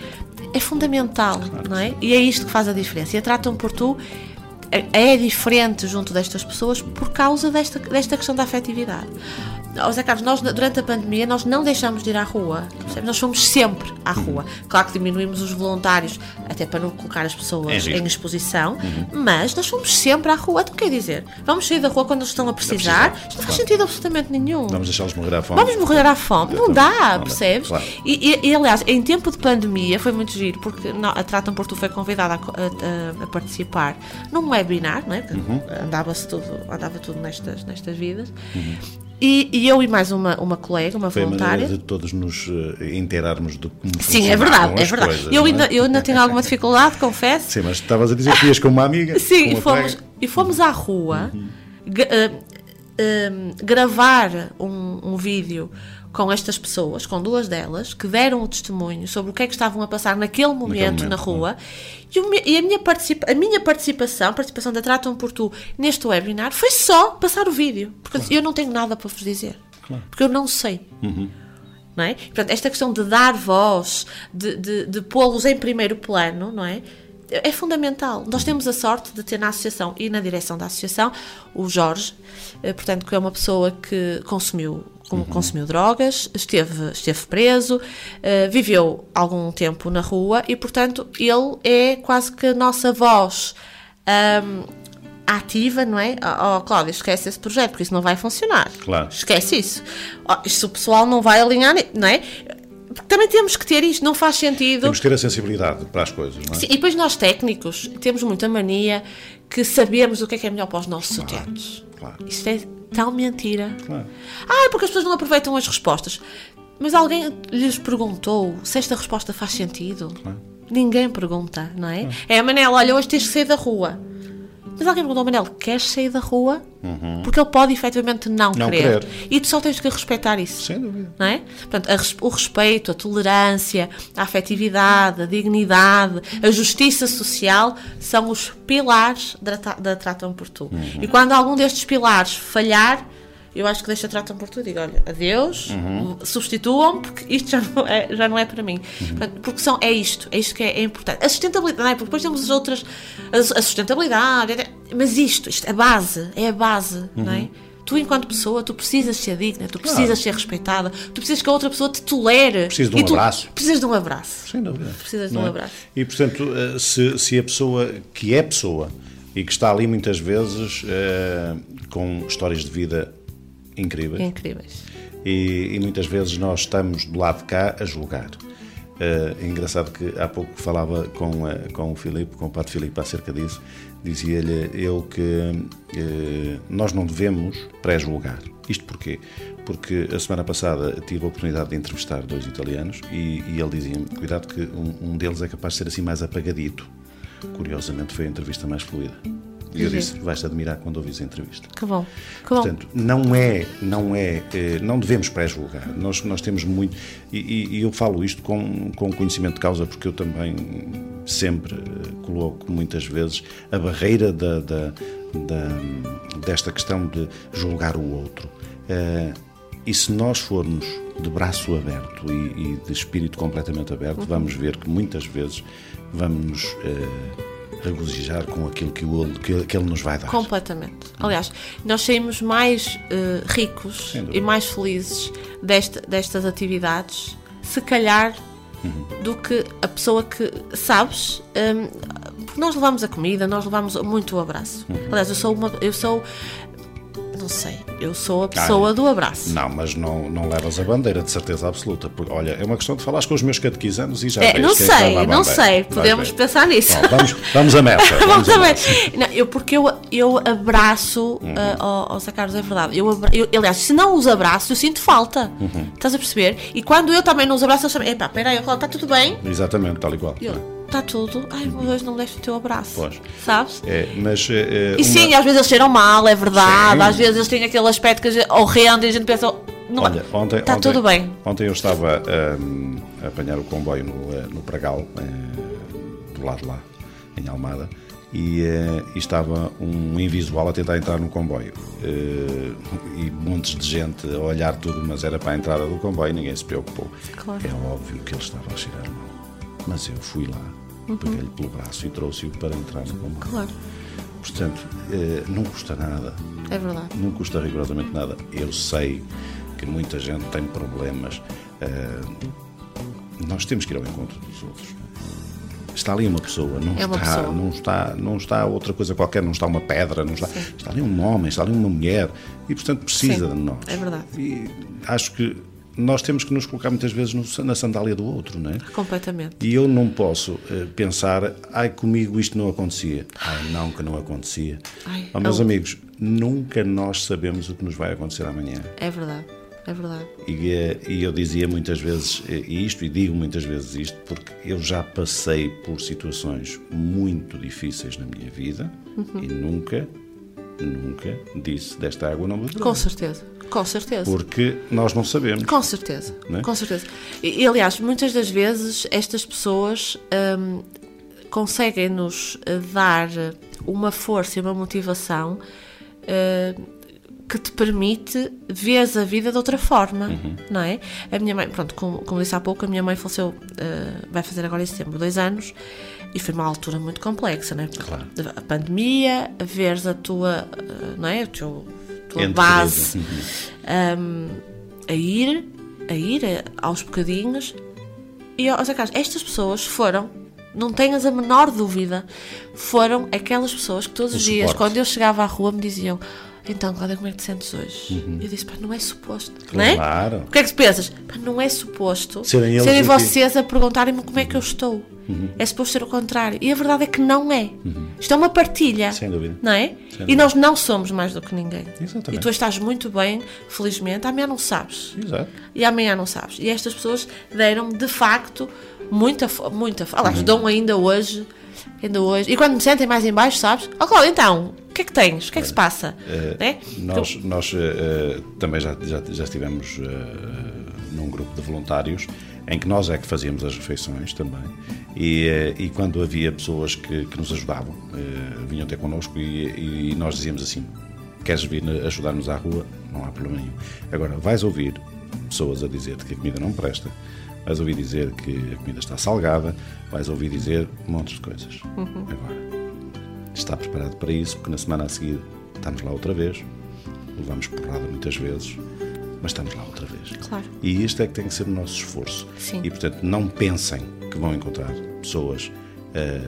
é fundamental, não é? E é isto que faz a diferença. E a tratam por tu é é diferente junto destas pessoas por causa desta, desta questão da afetividade. Ó Zé Carlos, nós durante a pandemia nós não deixamos de ir à rua, percebe? nós fomos sempre à rua. Claro que diminuímos os voluntários, até para não colocar as Em pessoas risco. em exposição, mas nós fomos sempre à rua. Então quer dizer, vamos sair da rua quando eles estão a precisar? precisar, Isto não faz sentido absolutamente nenhum. Vamos deixá-los morrer à fome. Vamos morrer à fome. Não dá, percebes? claro. E, e- e, aliás, em tempo de pandemia foi muito giro, porque não, a Tratam Porto foi convidada a, a- a- participar num webinar, não é? Uhum. andava-se tudo, andava tudo nestas, nestas vidas. E, e eu e mais uma, uma colega, uma Foi voluntária. de todos nos eh, inteirarmos de como Sim, é verdade, é verdade. coisas, eu, é? ainda, eu ainda tenho alguma dificuldade, confesso. Sim, mas estavas a dizer que ias com uma amiga. (laughs) Sim, e uma fomos, colega. e fomos à rua gra- ah, ah, gravar um, um vídeo com estas pessoas, com duas delas, que deram o testemunho sobre o que é que estavam a passar naquele momento, momento, na rua. E, me- e a, minha participa- a minha participação, a participação da Tratam por Tu neste webinar, foi só passar o vídeo. Porque eu não tenho nada para vos dizer. Porque eu não sei. Não é? Portanto, esta questão de dar voz, de, de, de pô-los em primeiro plano, não é? É fundamental. Nós temos a sorte de ter na associação e na direção da associação o Jorge, eh, portanto, que é uma pessoa que consumiu, com- consumiu drogas, esteve, esteve preso, eh, viveu algum tempo na rua e, portanto, ele é quase que a nossa voz ahm, ativa, não é? Ó, oh, Cláudia, esquece esse projeto, porque isso não vai funcionar. Claro. Esquece isso. Ó, isto o pessoal não vai alinhar, não é? Também temos que ter isto, não faz sentido. Temos que ter a sensibilidade para as coisas, não é? Sim, e depois nós técnicos temos muita mania que sabemos o que é que é melhor para os nossos utentes. claro. Isto é tal mentira. Claro. Ah, é porque as pessoas não aproveitam as respostas. Mas alguém lhes perguntou se esta resposta faz sentido? Ninguém pergunta, não é? É a Manela, olha, hoje tens que sair da rua. Mas alguém perguntou Manel, queres sair da rua? Porque ele pode efetivamente não, Não querer. querer. E tu só tens que respeitar isso Sem dúvida. não é? Portanto, a o respeito, a tolerância, a afetividade, a dignidade, a justiça social são os pilares da, da Tratam por Tu. E quando algum destes pilares falhar, eu acho que deixa Tratam por Tu e digo, olha, adeus, substituam porque isto já não é, já não é para mim. Portanto, porque são, é isto, é isto que é, é importante. A sustentabilidade, não é? porque depois temos as outras, a, a sustentabilidade, mas isto, isto, a base, é a base, não é? Tu, enquanto pessoa, tu precisas ser digna, tu precisas ser respeitada, tu precisas que a outra pessoa te tolere. Precisas de um abraço. Precisas de um abraço. Sem dúvida. Precisas de um é? abraço. E, portanto, eh, se, se a pessoa que é pessoa e que está ali muitas vezes eh, com histórias de vida incríveis Incríveis. e, e muitas vezes nós estamos do lado de cá a julgar. Eh, é engraçado que há pouco falava com, eh, com o Filipe, com o Padre Filipe acerca disso, dizia-lhe eu que eh, nós não devemos pré-julgar. Isto porquê? Porque a semana passada tive a oportunidade de entrevistar dois italianos e, e ele dizia-me, cuidado que um, um deles é capaz de ser assim mais apagadito. Curiosamente foi a entrevista mais fluida. E eu Uhum. disse, vais-te admirar quando ouvis a entrevista. Que bom. Que bom. Portanto, não é, não é, eh, não devemos pré-julgar. Nós, nós temos muito, e, e- eu falo isto com, com conhecimento de causa, porque eu também sempre eh, coloco muitas vezes a barreira da, da- da- desta questão de julgar o outro. Eh, e se nós formos de braço aberto e, e de espírito completamente aberto, vamos ver que muitas vezes vamos regozijar com aquilo que, o, que, que ele nos vai dar. Completamente. Aliás, nós saímos mais eh, ricos e mais felizes desta- destas atividades, se calhar, Uhum. do que a pessoa que, sabes, hum, porque nós levamos a comida, nós levamos muito o abraço. Uhum. Aliás, eu sou uma. Eu sou. Não sei, eu sou a pessoa do abraço. Não, mas não, não levas a bandeira de certeza absoluta. Porque, olha, é uma questão de falares com os meus catequizandos e já É, não é sei, não sei, podemos pensar nisso. Bom, vamos, vamos a meta. (laughs) Vamos a também. meta. Não, eu, porque eu, eu abraço Uhum. Zé Carlos, é verdade. Eu, eu- aliás, se não os abraço, eu sinto falta. Uhum. Estás a perceber? E quando eu também não os abraço, eles chamam: Epá, peraí, está tudo bem? Exatamente, tal e qual. Eu, está tudo. Ai, mas hoje não me deste o teu abraço. Pois. Sabes? É, mas, eh, E uma- sim, às vezes eles cheiram mal, é verdade. Sim. Às vezes eles têm aquele aspecto que a gente, horrendo e a gente pensa: não, Olha, ontem, está ontem- tudo bem. Ontem eu estava hum, a apanhar o comboio no, eh, no Pragal, eh, do lado de lá, em Almada, e, eh, e estava um invisual a tentar entrar no comboio. E montes de gente a olhar tudo, mas era para a entrada do comboio, ninguém se preocupou. Claro. É óbvio que ele estava a cheirar mal. Mas eu fui lá, peguei-lhe pelo braço e trouxe-o para entrar no comboio. Uhum. Claro, Portanto, eh, não custa nada é verdade. não custa rigorosamente nada. Eu sei que muita gente tem problemas. eh, nós temos que ir ao encontro dos outros. Está ali uma pessoa, não, É uma está, pessoa. não está, não está outra coisa qualquer, não está uma pedra, não está, está ali um homem, está ali uma mulher e portanto precisa Sim, de nós. é verdade. E acho que nós temos que nos colocar muitas vezes no- na sandália do outro, não é? Completamente. E eu não posso eh, pensar, ai, comigo isto não acontecia. Ai, não, que não acontecia. Ai, oh, meus eu- amigos, nunca nós sabemos o que nos vai acontecer amanhã. É verdade. É verdade. E, eh, e eu dizia muitas vezes eh, isto, e digo muitas vezes isto, porque eu já passei por situações muito difíceis na minha vida Uhum. e nunca, nunca disse desta água não beberei. Com certeza. Com certeza. Porque nós não sabemos. Com certeza, é? com certeza. E, aliás, muitas das vezes estas pessoas hum, conseguem-nos eh, dar uma força e uma motivação eh, que te permite ver a vida de outra forma, não é? A minha mãe, pronto, como, como disse há pouco, a minha mãe faleceu, eh, vai fazer agora em setembro, dois anos, e foi uma altura muito complexa, não é? Claro. A pandemia, a veres a tua, eh, não é? A tua, tua base um, a ir, a ir a- aos bocadinhos. E, ó Zé Carlos, estas pessoas foram, não tenhas a menor dúvida, foram aquelas pessoas que todos O os dias, suporte. quando eu chegava à rua, me diziam: Então, Cláudia, como é que te sentes hoje? Eu disse: Pá, não é suposto, não é? Uhum. Claro. O que é que tu pensas? Pá, não é suposto Serem aqui. vocês a perguntarem-me como é que eu estou. É suposto ser o contrário. E a verdade é que não é. Isto é uma partilha. Sem dúvida. Não é? Sem E dúvida. nós não somos mais do que ninguém. Exatamente. E tu estás muito bem, felizmente. Amanhã não sabes. Exato. E amanhã não sabes. E estas pessoas deram de facto muita, muita. fo- Uhum. Aliás, dão ainda hoje. Ainda hoje. E quando me sentem mais em baixo, sabes? Ó, Cláudia, então, o que é que tens? O que é que se passa? né? Nós, nós eh, eh, também já, já, já estivemos eh, num grupo de voluntários em que nós é que fazíamos as refeições também. E, e quando havia pessoas que, que nos ajudavam, vinham ter connosco e, e nós dizíamos assim: queres vir ajudar-nos à rua? Não há problema nenhum. Agora, vais ouvir pessoas a dizer que a comida não presta, vais ouvir dizer que a comida está salgada, vais ouvir dizer montes de coisas. Agora, está preparado para isso, porque na semana a seguir estamos lá outra vez, levamos porrada muitas vezes, mas estamos lá outra vez. Claro. E isto é que tem que ser o nosso esforço. Sim. E portanto, não pensem que vão encontrar pessoas eh,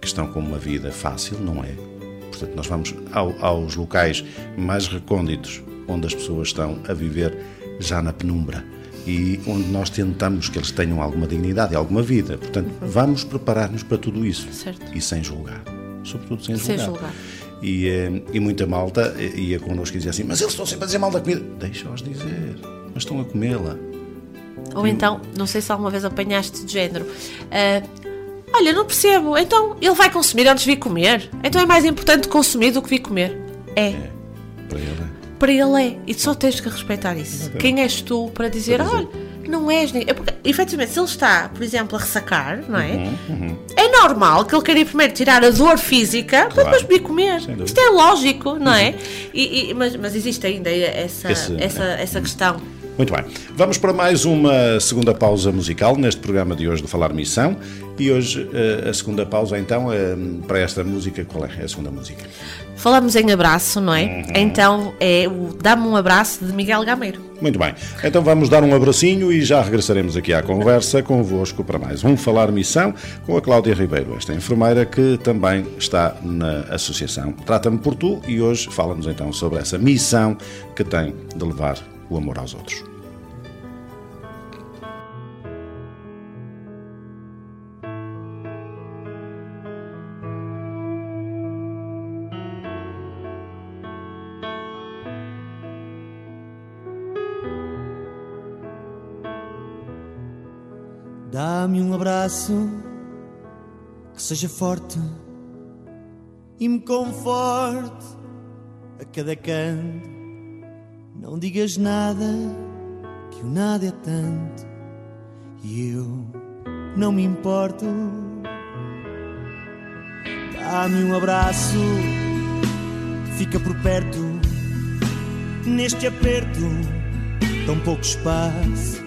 que estão com uma vida fácil, não é. Portanto, nós vamos ao- aos locais mais recônditos, onde as pessoas estão a viver já na penumbra e onde nós tentamos que eles tenham alguma dignidade e alguma vida. Portanto, vamos preparar-nos para tudo isso Certo. e sem julgar, sobretudo sem, Sem julgar. julgar. E, eh, e muita malta ia connosco e dizia assim: Mas eles estão sempre a dizer mal da comida. Deixa-os dizer, mas estão a comê-la. Ou então, não sei se alguma vez apanhaste de género. ah, Olha, não percebo. Então ele vai consumir antes de vir comer. Então é mais importante consumir do que vir comer. É. Para ele. Para ele é. E só tens que respeitar isso. Quem és tu para dizer, Para dizer. olha, Não és ninguém. É porque, efetivamente, se ele está, por exemplo, a ressacar, não é? Uhum, É normal que ele queira ir primeiro tirar a dor física para depois vir comer. Isto é lógico, não é? E, e- mas, mas existe ainda essa, Esse- essa, essa questão. Muito bem. Vamos para mais uma segunda pausa musical neste programa de hoje do Falar Missão. E hoje eh, a segunda pausa, então, eh, para esta música, qual é? A segunda música. Falamos em abraço, não é? Uhum. Então é o Dá-me um abraço de Miguel Gameiro. Muito bem. Então vamos dar um abracinho e já regressaremos aqui à conversa convosco para mais um Falar Missão com a Cláudia Ribeiro, esta enfermeira que também está na associação Trata-me por Tu e hoje fala-nos então sobre essa missão que tem de levar o amor aos outros. Dá-me um abraço que seja forte e me conforte a cada canto. Não digas nada, que o nada é tanto e eu não me importo. Dá-me um abraço, fica por perto, neste aperto, tão pouco espaço.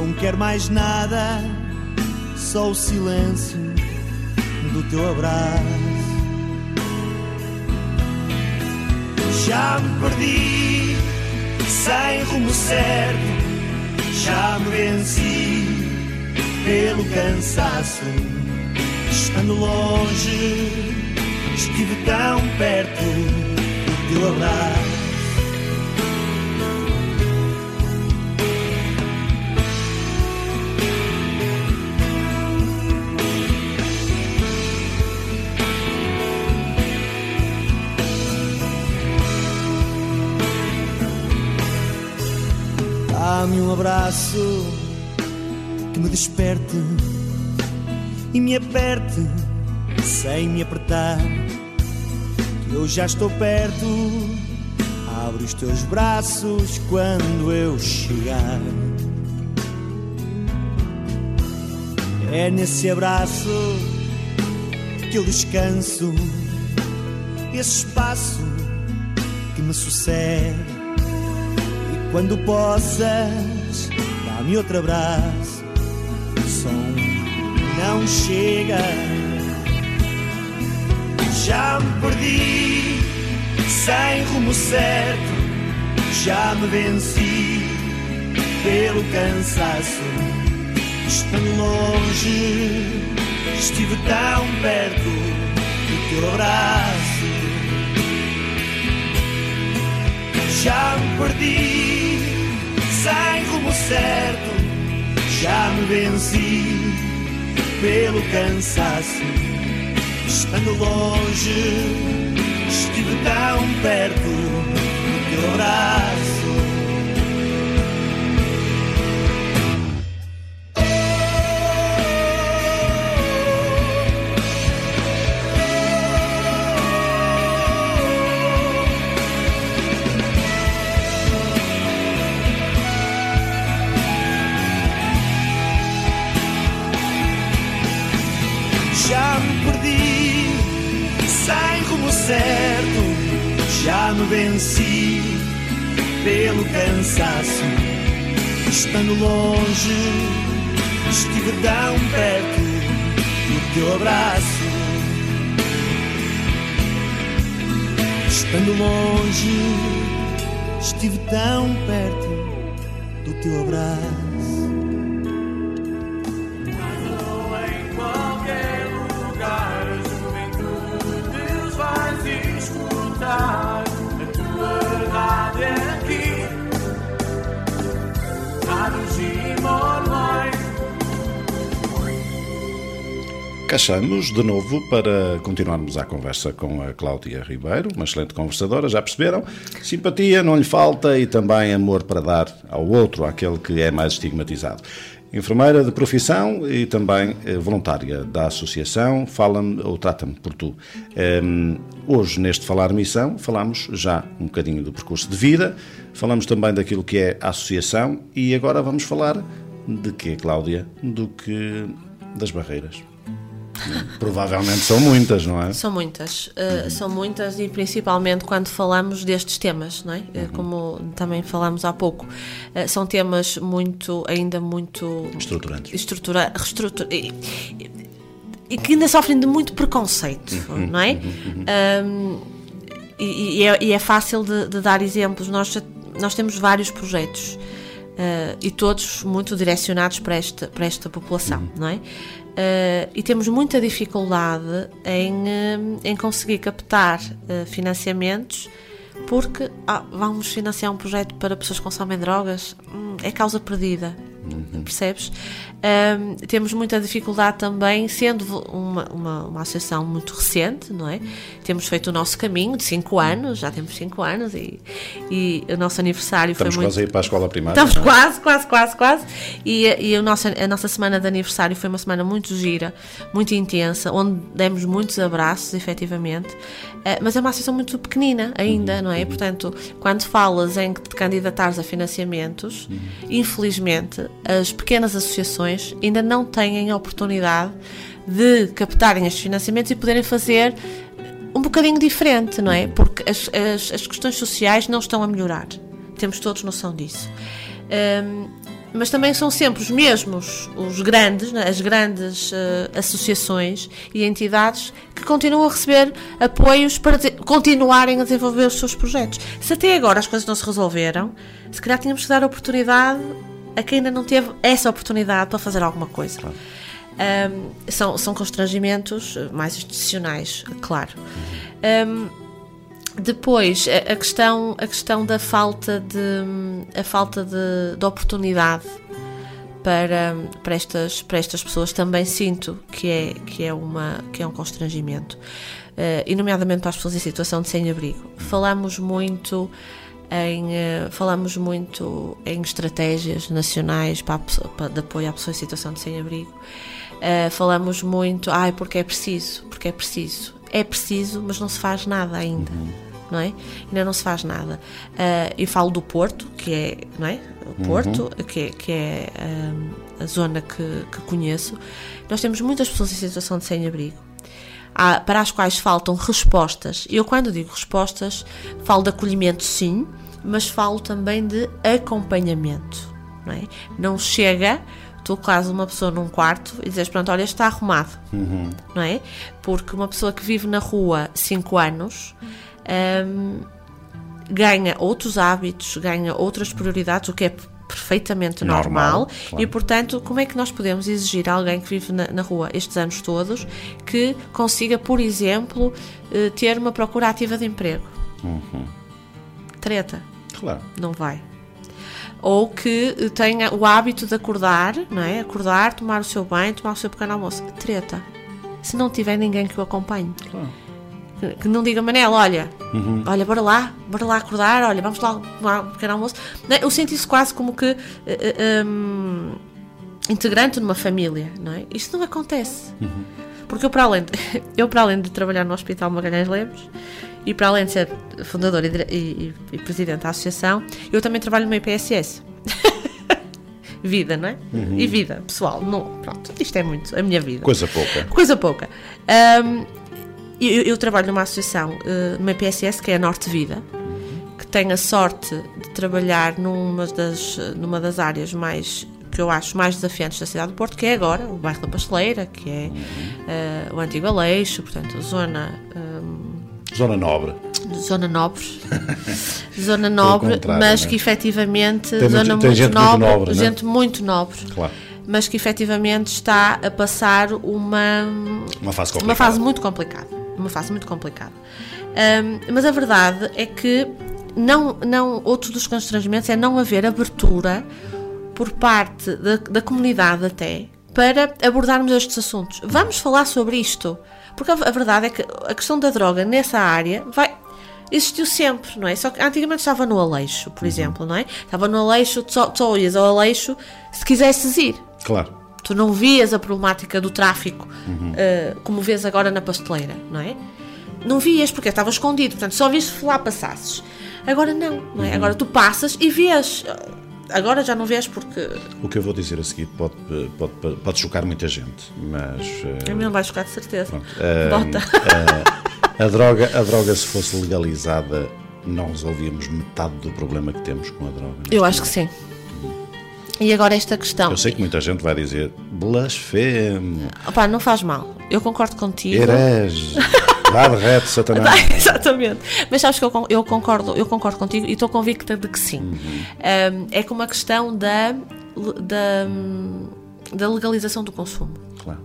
Não quero mais nada, só o silêncio do teu abraço. Já me perdi, sem rumo certo, já me venci pelo cansaço. Estando longe, estive tão perto do teu abraço. Abraço que me desperte e me aperte sem me apertar. Que eu já estou perto. Abre os teus braços quando eu chegar. É nesse abraço que eu descanso. Esse espaço que me sucede. E quando dá-me outro abraço. O som não chega. Já me perdi, sem rumo certo. Já me venci pelo cansaço. Estando longe, estive tão perto do teu abraço. Já me perdi, sem rumo certo. Já me venci pelo cansaço. Estando longe, estive tão perto do teu abraço. Me venci pelo cansaço. Estando longe, estive tão perto do teu abraço. Estando longe, estive tão perto do teu abraço. Cá estamos de novo para continuarmos a conversa com a Cláudia Ribeiro, uma excelente conversadora, já perceberam? Simpatia não lhe falta e também amor para dar ao outro, àquele que é mais estigmatizado. Enfermeira de profissão e também eh, voluntária da associação Fala-me ou Trata-me por Tu. Ehm, hoje, neste Falar Missão, falamos já um bocadinho do percurso de vida, falamos também daquilo que é a associação e agora vamos falar de quê, Cláudia? Do que das barreiras. Provavelmente são muitas, não é? São muitas, uh, são muitas e principalmente quando falamos destes temas, não é? Uh, como também falamos há pouco, uh, são temas muito, ainda muito Estruturantes. estrutura, reestrutura- e, que ainda sofrem de muito preconceito, não é? Um, e, e é, e é fácil de, de dar exemplos. Nós, nós temos vários projetos uh, e todos muito direcionados para esta, para esta população, não é? Uh, e temos muita dificuldade em, uh, em conseguir captar uh, financiamentos porque ah, vamos financiar um projeto para pessoas que consomem drogas, hum, é causa perdida. Percebes? Um, temos muita dificuldade também, sendo uma, uma, uma associação muito recente, não é? Temos feito o nosso caminho de 5 anos, já temos 5 anos e, e o nosso aniversário Estamos foi muito. quase a ir para a escola primária. Estamos é? quase, quase, quase, quase. E, e a, nossa, a nossa semana de aniversário foi uma semana muito gira, muito intensa, onde demos muitos abraços, efetivamente. Eh, mas é uma associação muito pequenina ainda, não é? Portanto, quando falas em te candidatares a financiamentos, infelizmente, as pequenas associações ainda não têm a oportunidade de captarem estes financiamentos e poderem fazer um bocadinho diferente, não é? Porque as, as, as questões sociais não estão a melhorar. Temos todos noção disso. Hum, mas também são sempre os mesmos, os grandes, né, as grandes eh, associações e entidades que continuam a receber apoios para continuarem a desenvolver os seus projetos. Se até agora as coisas não se resolveram, se calhar tínhamos que dar oportunidade a quem ainda não teve essa oportunidade para fazer alguma coisa. Um, são, são constrangimentos mais institucionais, claro. Um, depois, a, a questão, a questão da falta de, a falta de, de oportunidade para, para, estas, para estas pessoas também sinto que é, que é, uma, que é um constrangimento. Eh, e nomeadamente para as pessoas em situação de sem-abrigo. Falamos muito em, eh, falamos muito em estratégias nacionais para, pessoa- para- de apoio à pessoa em situação de sem-abrigo. Eh, falamos muito, ai, porque é preciso, porque é preciso. É preciso, mas não se faz nada ainda. Não é? Ainda não se faz nada. Eh, eu falo do Porto, que é, não é? O Porto, que é, que é hum, a zona que, que conheço. Nós temos muitas pessoas em situação de sem-abrigo há- para as quais faltam respostas. Eu, quando digo respostas, falo de acolhimento, sim, mas falo também de acompanhamento. Não, é? não chega, tu colocas uma pessoa num quarto e dizes, pronto, olha, está arrumado. Não é? Porque uma pessoa que vive na rua 5 anos. hum, ganha outros hábitos, ganha outras prioridades, o que é perfeitamente Normal, normal, claro. e portanto, como é que nós podemos exigir a alguém que vive na, na rua estes anos todos que consiga, por exemplo, eh, ter uma procura ativa de emprego? Treta, Claro. não vai. Ou que eh, tenha o hábito de acordar, não é? Acordar, tomar o seu banho, tomar o seu pequeno almoço. Treta. Se não tiver ninguém que o acompanhe. Claro. Que- não diga, Manel, olha, olha, bora lá, bora lá acordar, olha, vamos lá tomar um pequeno almoço. Não é? Eu sinto isso quase como que eh, eh, hum, integrante numa família, não é? Isto não acontece. Porque eu para, além de, (laughs) eu, para além de trabalhar no Hospital Magalhães Lemos e para além de ser fundadora e, e- e- presidente da associação, eu também trabalho no IPSS. (laughs) vida, não é? E vida, pessoal. Não, pronto, isto é muito a minha vida. Coisa pouca. Coisa pouca. Ahm, eu, eu trabalho numa associação, eh, numa PSS, que é a Norte Vida, que tem a sorte de trabalhar numa das, numa das áreas mais que eu acho mais desafiantes da cidade do Porto, que é agora o bairro da Pasteleira, que é eh, o antigo Aleixo, portanto, a zona, ahm, Zona Nobre. zona nobre, (laughs) zona nobre, mas né? que efetivamente, Tem muito- zona tem muito gente muito nobre, nobre, né? gente muito nobre Claro. mas que efetivamente está a passar uma, Uma fase uma complicada. fase muito complicada. Uma fase muito complicada. Ahm, mas a verdade é que não, não, outro dos constrangimentos é não haver abertura por parte da, da comunidade até para abordarmos estes assuntos. Vamos falar sobre isto. Porque a, a verdade é que a questão da droga nessa área vai, existiu sempre, não é? Só que antigamente estava no Aleixo, por exemplo, não é? Estava no Aleixo, só, só ias ao Aleixo se quisesses ir. Claro. Tu não vias a problemática do tráfico eh, como vês agora na pasteleira, não é? Não vias porque estava escondido, portanto só vias se lá passasses. Agora não, não é? Agora tu passas e vês. Agora já não vês porque. O que eu vou dizer a seguir pode, pode, pode chocar muita gente, mas. eh, A mim não vai chocar de certeza. eh, Bota. eh, a, droga, a droga, se fosse legalizada, não resolvíamos metade do problema que temos com a droga. Eu acho que sim. E agora esta questão. Eu sei que muita gente vai dizer blasfemo, Opá, não faz mal. Eu concordo contigo. herege, vá (laughs) de reto, Satanás. Exatamente. Mas sabes que eu, eu concordo, eu concordo contigo e estou convicta de que sim. Um, é como a questão da, da, da legalização do consumo. Claro.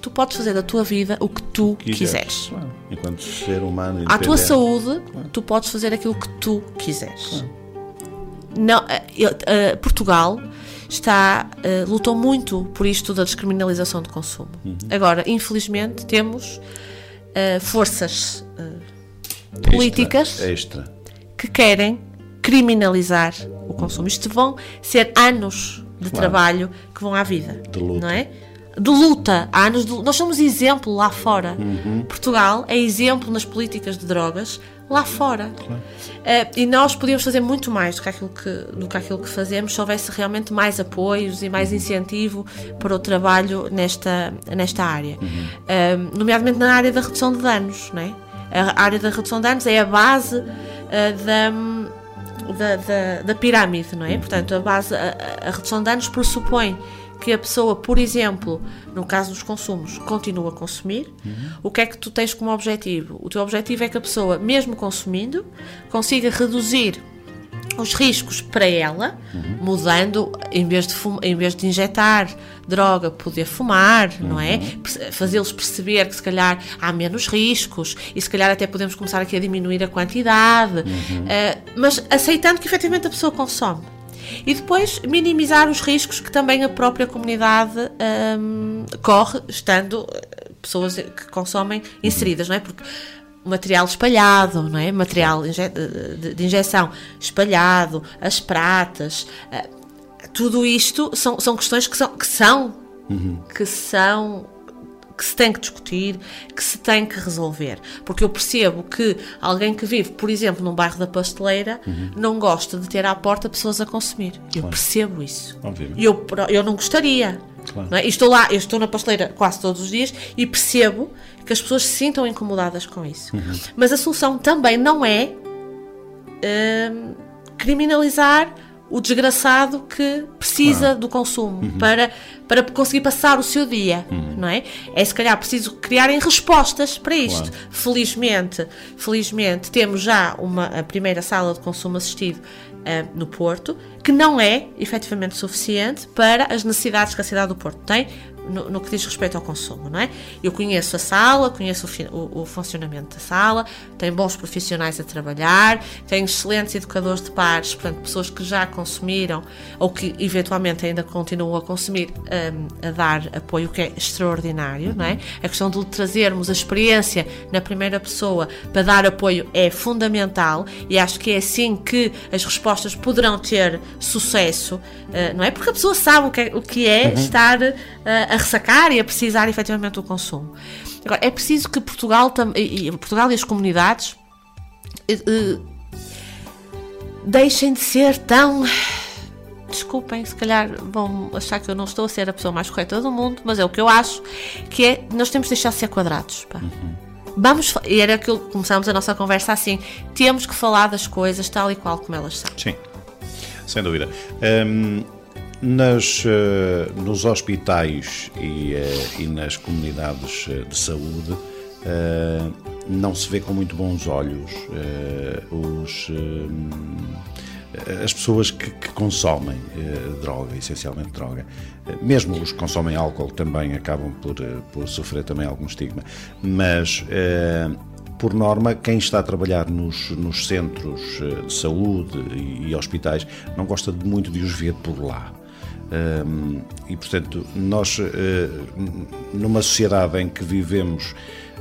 Tu podes fazer da tua vida o que tu quiseres. Claro. Enquanto ser humano À tua saúde, tu podes fazer aquilo que tu quiseres. Não, eh, Portugal está, eh, lutou muito por isto da descriminalização do consumo. Uhum. Agora, infelizmente, temos forças políticas Extra, que querem criminalizar o consumo. Isto vão ser anos de trabalho que vão à vida. De luta. Não é? De luta. Há anos de, nós somos exemplo lá fora. Uhum. Portugal é exemplo nas políticas de drogas lá fora. Eh, e nós podíamos fazer muito mais do que, aquilo que, do que aquilo que fazemos se houvesse realmente mais apoios e mais incentivo para o trabalho nesta, nesta área. Eh, nomeadamente na área da redução de danos. Não é? A área da redução de danos é a base eh, da, da, da, da pirâmide, não é? Portanto, a, base, a, a redução de danos pressupõe que a pessoa, por exemplo, no caso dos consumos, continua a consumir. O que é que tu tens como objetivo? O teu objetivo é que a pessoa, mesmo consumindo, consiga reduzir os riscos para ela, mudando, em vez, de fum- em vez de injetar droga, poder fumar, não é? Perce- Fazê-los perceber que se calhar há menos riscos e se calhar até podemos começar aqui a diminuir a quantidade, eh, mas aceitando que efetivamente a pessoa consome. E depois minimizar os riscos que também a própria comunidade hum, corre, estando eh, pessoas que consomem inseridas, não é? Porque material espalhado, não é? Material de, injeção espalhado, as pratas, eh, tudo isto são, são questões que são, que são, que são que se tem que discutir, que se tem que resolver. Porque eu percebo que alguém que vive, por exemplo, num bairro da pasteleira, não gosta de ter à porta pessoas a consumir. Eu percebo isso. Obviamente. Eu, eu não gostaria. Claro. não é? E estou lá, eu estou na pasteleira quase todos os dias e percebo que as pessoas se sintam incomodadas com isso. Mas a solução também não é hum, criminalizar o desgraçado que precisa do consumo para, para conseguir passar o seu dia, não é? É se calhar preciso criarem respostas para isto. Claro. Felizmente, felizmente temos já uma a primeira sala de consumo assistido ah, no Porto, que não é efetivamente suficiente para as necessidades que a cidade do Porto tem no, no que diz respeito ao consumo, não é? Eu conheço a sala, conheço o, o- o funcionamento da sala, tem bons profissionais a trabalhar, tem excelentes educadores de pares, portanto, pessoas que já consumiram ou que eventualmente ainda continuam a consumir, hum, a dar apoio, o que é extraordinário, não é? A questão de trazermos a experiência na primeira pessoa para dar apoio é fundamental e acho que é assim que as respostas poderão ter sucesso, eh, não é? Porque a pessoa sabe o que é, o que é estar eh, a ressacar e a precisar efetivamente do consumo. Agora, é preciso que Portugal, e, Portugal e as comunidades eh, eh, deixem de ser tão. Desculpem, se calhar vão achar que eu não estou a ser a pessoa mais correta do mundo, mas é o que eu acho, que é nós temos de deixar de ser quadrados. pá. Vamos, fa- e era aquilo que começámos a nossa conversa assim, temos que falar das coisas tal e qual como elas são. Sim, sem dúvida. Hum, nas, eh, nos hospitais e, eh, e nas comunidades eh, de saúde não se vê com muito bons olhos os, as pessoas que, que consomem droga, essencialmente droga. Mesmo os que consomem álcool também acabam por, por sofrer também algum estigma. Mas por norma, quem está a trabalhar nos, nos centros de saúde e, e hospitais não gosta muito de os ver por lá. Hum, e, portanto, nós, eh, n- numa sociedade em que vivemos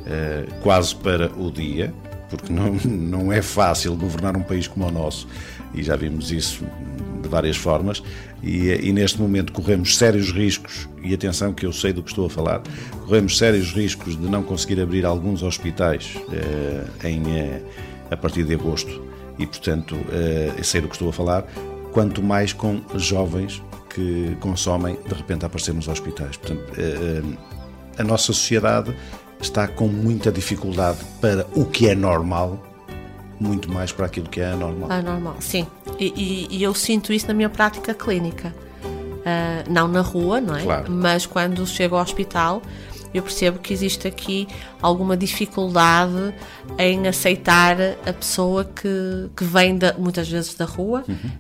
eh, quase para o dia, porque não, (laughs) não é fácil governar um país como o nosso, e já vimos isso várias formas e, e neste momento corremos sérios riscos, e atenção que eu sei do que estou a falar, corremos sérios riscos de não conseguir abrir alguns hospitais eh, em, eh, a partir de agosto. E, portanto, eh, sei do que estou a falar, quanto mais com jovens que consomem, de repente, aparecer nos hospitais. Portanto, eh, eh, a nossa sociedade está com muita dificuldade para o que é normal, muito mais para aquilo que é anormal. Ah, normal, sim. E, e- e eu sinto isso na minha prática clínica. Ah, não na rua, não é? Claro. Mas quando chego ao hospital, eu percebo que existe aqui alguma dificuldade em aceitar a pessoa que, que vem da- muitas vezes da rua Uhum.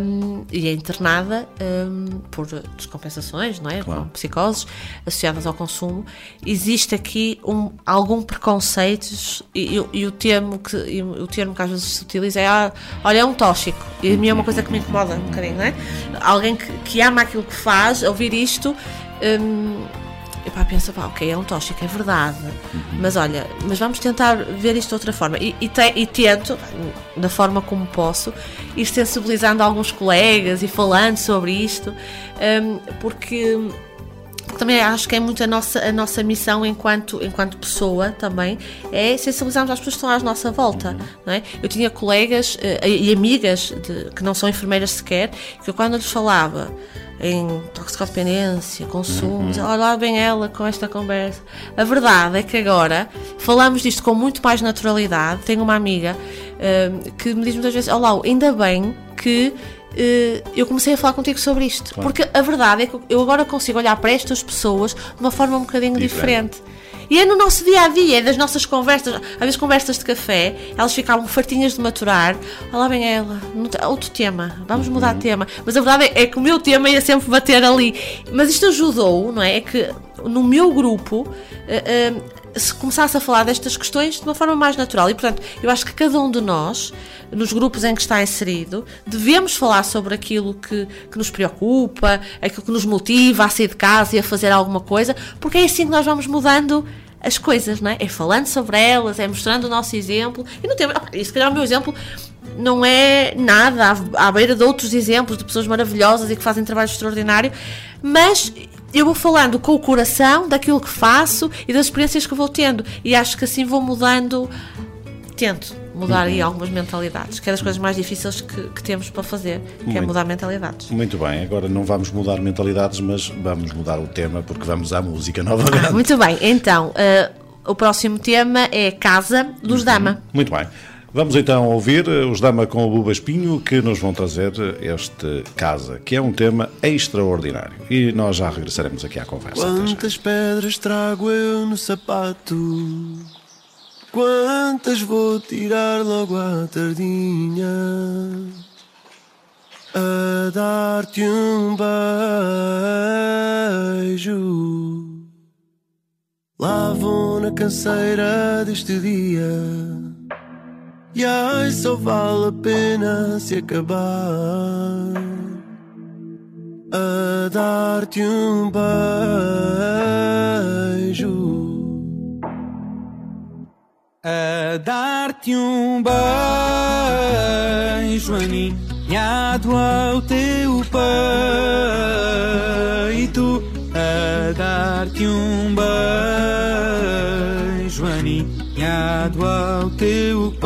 um, e é internada um, por descompensações, não é? Claro. Com psicoses associadas ao consumo. Existe aqui um, algum preconceitos e, e o- e o termo que e o termo que às vezes se utiliza é ah, olha, é um tóxico. E a mim é uma coisa que me incomoda um bocadinho, não é? Alguém que, que ama aquilo que faz, ouvir isto. hum, e pensa, pá, ok, é um tóxico, é verdade. Mas olha, mas vamos tentar ver isto de outra forma. E, e, te- e tento, da forma como posso, ir sensibilizando alguns colegas e falando sobre isto, hum, porque também acho que é muito a nossa, a nossa missão enquanto, enquanto pessoa também é sensibilizarmos as pessoas que estão à nossa volta. Não é? Eu tinha colegas eh, e amigas de- que não são enfermeiras sequer, que eu quando lhes falava em toxicodependência, consumo, dizia, olha lá bem ela com esta conversa. A verdade é que agora falamos disto com muito mais naturalidade. Tenho uma amiga eh, que me diz muitas vezes, olá, ainda bem que eu comecei a falar contigo sobre isto. Porque a verdade é que eu agora consigo olhar para estas pessoas de uma forma um bocadinho Diferente. diferente. E é no nosso dia a dia, é das nossas conversas. Às vezes, conversas de café, elas ficavam fartinhas de maturar. Olha lá vem ela, outro tema, vamos mudar de tema. Mas a verdade é, é que o meu tema ia sempre bater ali. Mas isto ajudou, não é? É que no meu grupo. eh, eh, se começasse a falar destas questões de uma forma mais natural. E, portanto, eu acho que cada um de nós, nos grupos em que está inserido, devemos falar sobre aquilo que, que nos preocupa, aquilo que nos motiva a sair de casa e a fazer alguma coisa, porque é assim que nós vamos mudando as coisas, não é? É falando sobre elas, é mostrando o nosso exemplo. E não temos. E se calhar o meu exemplo não é nada à, à beira de outros exemplos de pessoas maravilhosas e que fazem trabalho extraordinário, mas eu vou falando com o coração daquilo que faço e das experiências que vou tendo. E acho que assim vou mudando. Tento mudar aí algumas mentalidades, que é das coisas mais difíceis que, que temos para fazer, que é Muito. mudar mentalidades. Muito bem, agora não vamos mudar mentalidades, mas vamos mudar o tema porque vamos à música novamente. Ah, muito bem, então, eh, o próximo tema é Casa dos Dama. Muito bem. Vamos então ouvir eh, os Dama com o Buba Espinho que nos vão trazer eh, este Casa, que é um tema extraordinário. E nós já regressaremos aqui à conversa. Quantas pedras trago eu no sapato? Quantas vou tirar logo à tardinha? A dar-te um beijo. Lá vou na canseira deste dia. E ai, só vale a pena se acabar a dar-te um beijo. a dar-te um beijo aninhado ao teu peito, a dar-te um beijo aninhado ao teu peito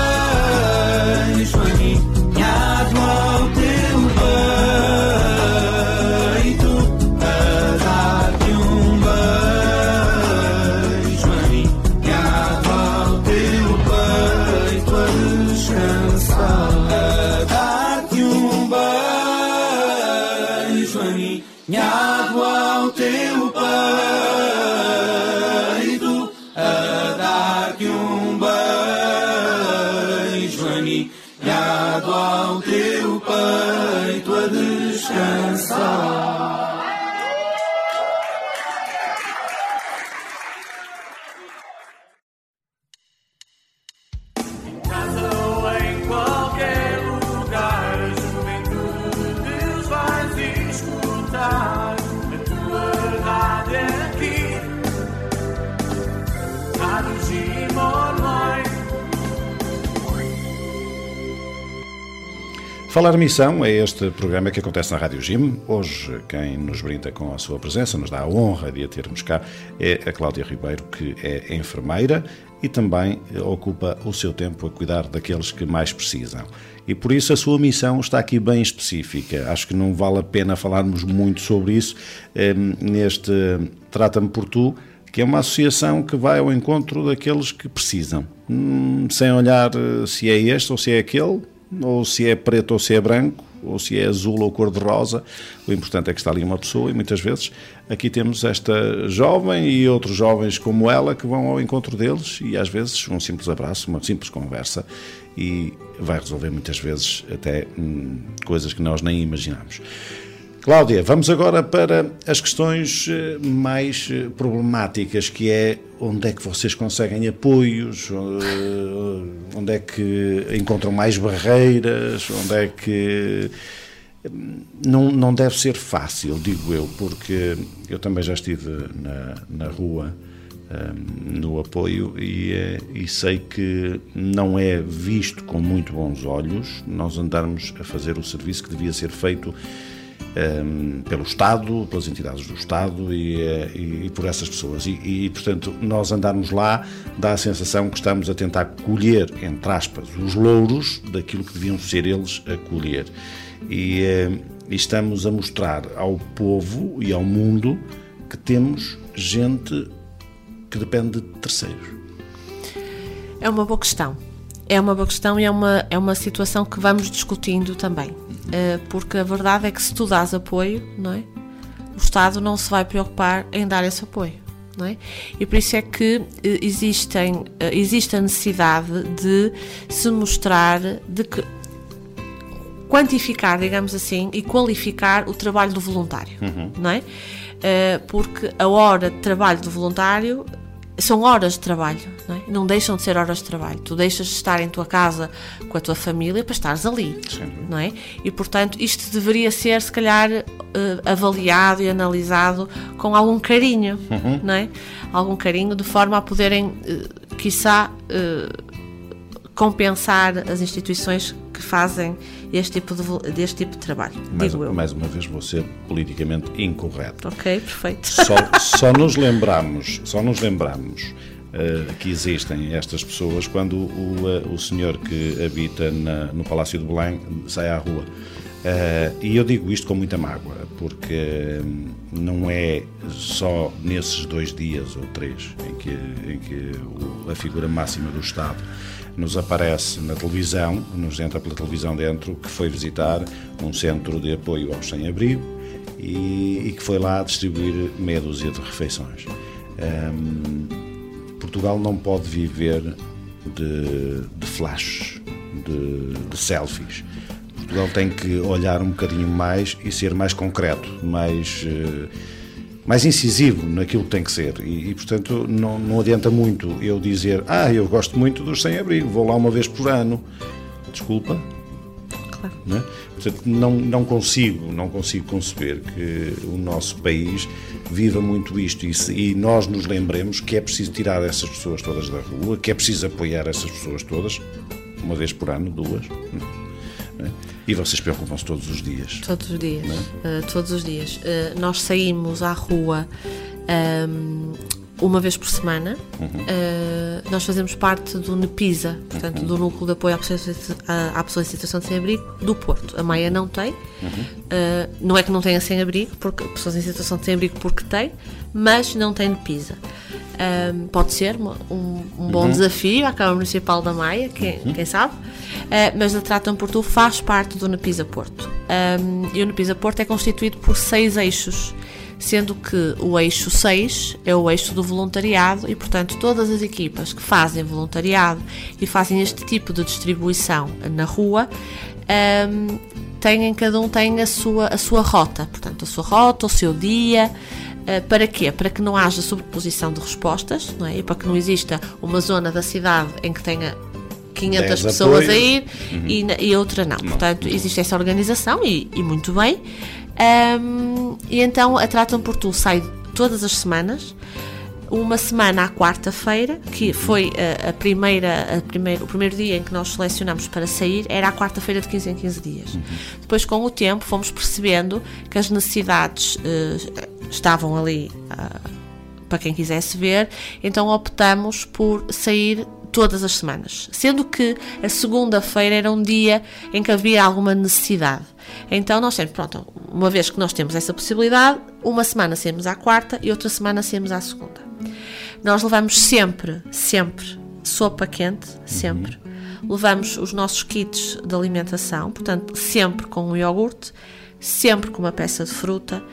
Falar Missão é este programa que acontece na Rádio Jim. Hoje, quem nos brinda com a sua presença, nos dá a honra de a termos cá, é a Cláudia Ribeiro, que é enfermeira e também ocupa o seu tempo a cuidar daqueles que mais precisam. E por isso a sua missão está aqui bem específica. Acho que não vale a pena falarmos muito sobre isso eh, neste Trata-me por Tu, que é uma associação que vai ao encontro daqueles que precisam, Hum, sem olhar eh, se é este ou se é aquele, ou se é preto ou se é branco, ou se é azul ou cor-de-rosa. O importante é que está ali uma pessoa e muitas vezes aqui temos esta jovem e outros jovens como ela que vão ao encontro deles e às vezes um simples abraço, uma simples conversa e vai resolver muitas vezes até hum, coisas que nós nem imaginamos. Cláudia, vamos agora para as questões eh, mais eh, problemáticas, que é onde é que vocês conseguem apoios, eh, onde é que encontram mais barreiras, onde é que não, não deve ser fácil, digo eu, porque eu também já estive na, na rua hum, no apoio e, e sei que não é visto com muito bons olhos nós andarmos a fazer o serviço que devia ser feito um, pelo Estado, pelas entidades do Estado e, eh, e, e por essas pessoas. E, e, portanto, nós andarmos lá dá a sensação que estamos a tentar colher, entre aspas, os louros daquilo que deviam ser eles a colher. E, eh, e estamos a mostrar ao povo e ao mundo que temos gente que depende de terceiros. É uma boa questão. É uma boa questão e é uma, é uma situação que vamos discutindo também. Eh, porque a verdade é que se tu dás apoio, não é? o Estado não se vai preocupar em dar esse apoio. Não é? E por isso é que eh, existem, eh, existe a necessidade de se mostrar, de que, quantificar, digamos assim, e qualificar o trabalho do voluntário, não é? Porque a hora de trabalho do voluntário são horas de trabalho, não, é? não deixam de ser horas de trabalho. Tu deixas de estar em tua casa com a tua família para estares ali, não é? E portanto isto deveria ser, se calhar, eh, avaliado e analisado com algum carinho, não é? Algum carinho de forma a poderem, eh, quiçá, eh, compensar as instituições que fazem este tipo de, deste tipo de trabalho. Mais, digo eu. mais uma vez vou ser politicamente incorreto. Ok, perfeito. Só, só (laughs) nos lembramos, só nos lembramos eh, que existem estas pessoas quando o, eh, o senhor que habita na- no Palácio de Belém sai à rua. Eh, e eu digo isto com muita mágoa, porque hum, não é só nesses dois dias ou três em que, em que o- a figura máxima do Estado nos aparece na televisão, nos entra pela televisão dentro, que foi visitar um centro de apoio aos sem-abrigo e, e que foi lá distribuir meia dúzia de refeições. Hum, Portugal não pode viver de, de flashes. de, de selfies. Portugal tem que olhar um bocadinho mais e ser mais concreto, mais, eh, mais incisivo naquilo que tem que ser. E, e, portanto, não, não adianta muito eu dizer, ah, eu gosto muito dos sem-abrigo, vou lá uma vez por ano. Desculpa. Claro. Não é? Portanto, não, não consigo, não consigo conceber que o nosso país viva muito isto e, se- e nós nos lembremos que é preciso tirar essas pessoas todas da rua, que é preciso apoiar essas pessoas todas, uma vez por ano, duas. não é? E vocês preocupam-se todos os dias. Todos os dias. Uh, todos os dias. Uh, nós saímos à rua um, uma vez por semana. Uh, nós fazemos parte do NEPISA, portanto, do Núcleo de Apoio à Pessoa, à- à Pessoa em Situação de Sem-Abrigo do Porto. A Maia não tem. Uh, não é que não tenha sem-abrigo, porque pessoas em situação de sem-abrigo porque tem, mas não tem NEPISA. Um, pode ser um, um bom desafio à Câmara Municipal da Maia, quem, quem sabe, Uh, mas a Tratam por Tu faz parte do Nepisa Porto. Um, e o Nepisa Porto é constituído por seis eixos, sendo que o eixo 6 é o eixo do voluntariado e, portanto, todas as equipas que fazem voluntariado e fazem este tipo de distribuição na rua um, têm, cada um tem a sua, a sua rota, portanto, a sua rota, o seu dia. Uh, para quê? Para que não haja sobreposição de respostas não é? e para que não exista uma zona da cidade em que tenha 500 Dez pessoas a apoios. ir e, na- e outra não. Portanto, existe essa organização e, e muito bem. Ahm, e então a Tratam por Tu sai todas as semanas. Uma semana à quarta-feira, que foi a, a primeira, a primeiro, o primeiro dia em que nós selecionamos para sair, era a quarta-feira de 15 em 15 dias. Depois, com o tempo, fomos percebendo que as necessidades eh, estavam ali ah, para quem quisesse ver, então optamos por sair todas as semanas, sendo que a segunda-feira era um dia em que havia alguma necessidade. Então nós temos, pronto, uma vez que nós temos essa possibilidade, uma semana saímos à quarta e outra semana saímos à segunda. Nós levamos sempre, sempre sopa quente, sempre. Levamos os nossos kits de alimentação, portanto, sempre com um iogurte, sempre com uma peça de fruta,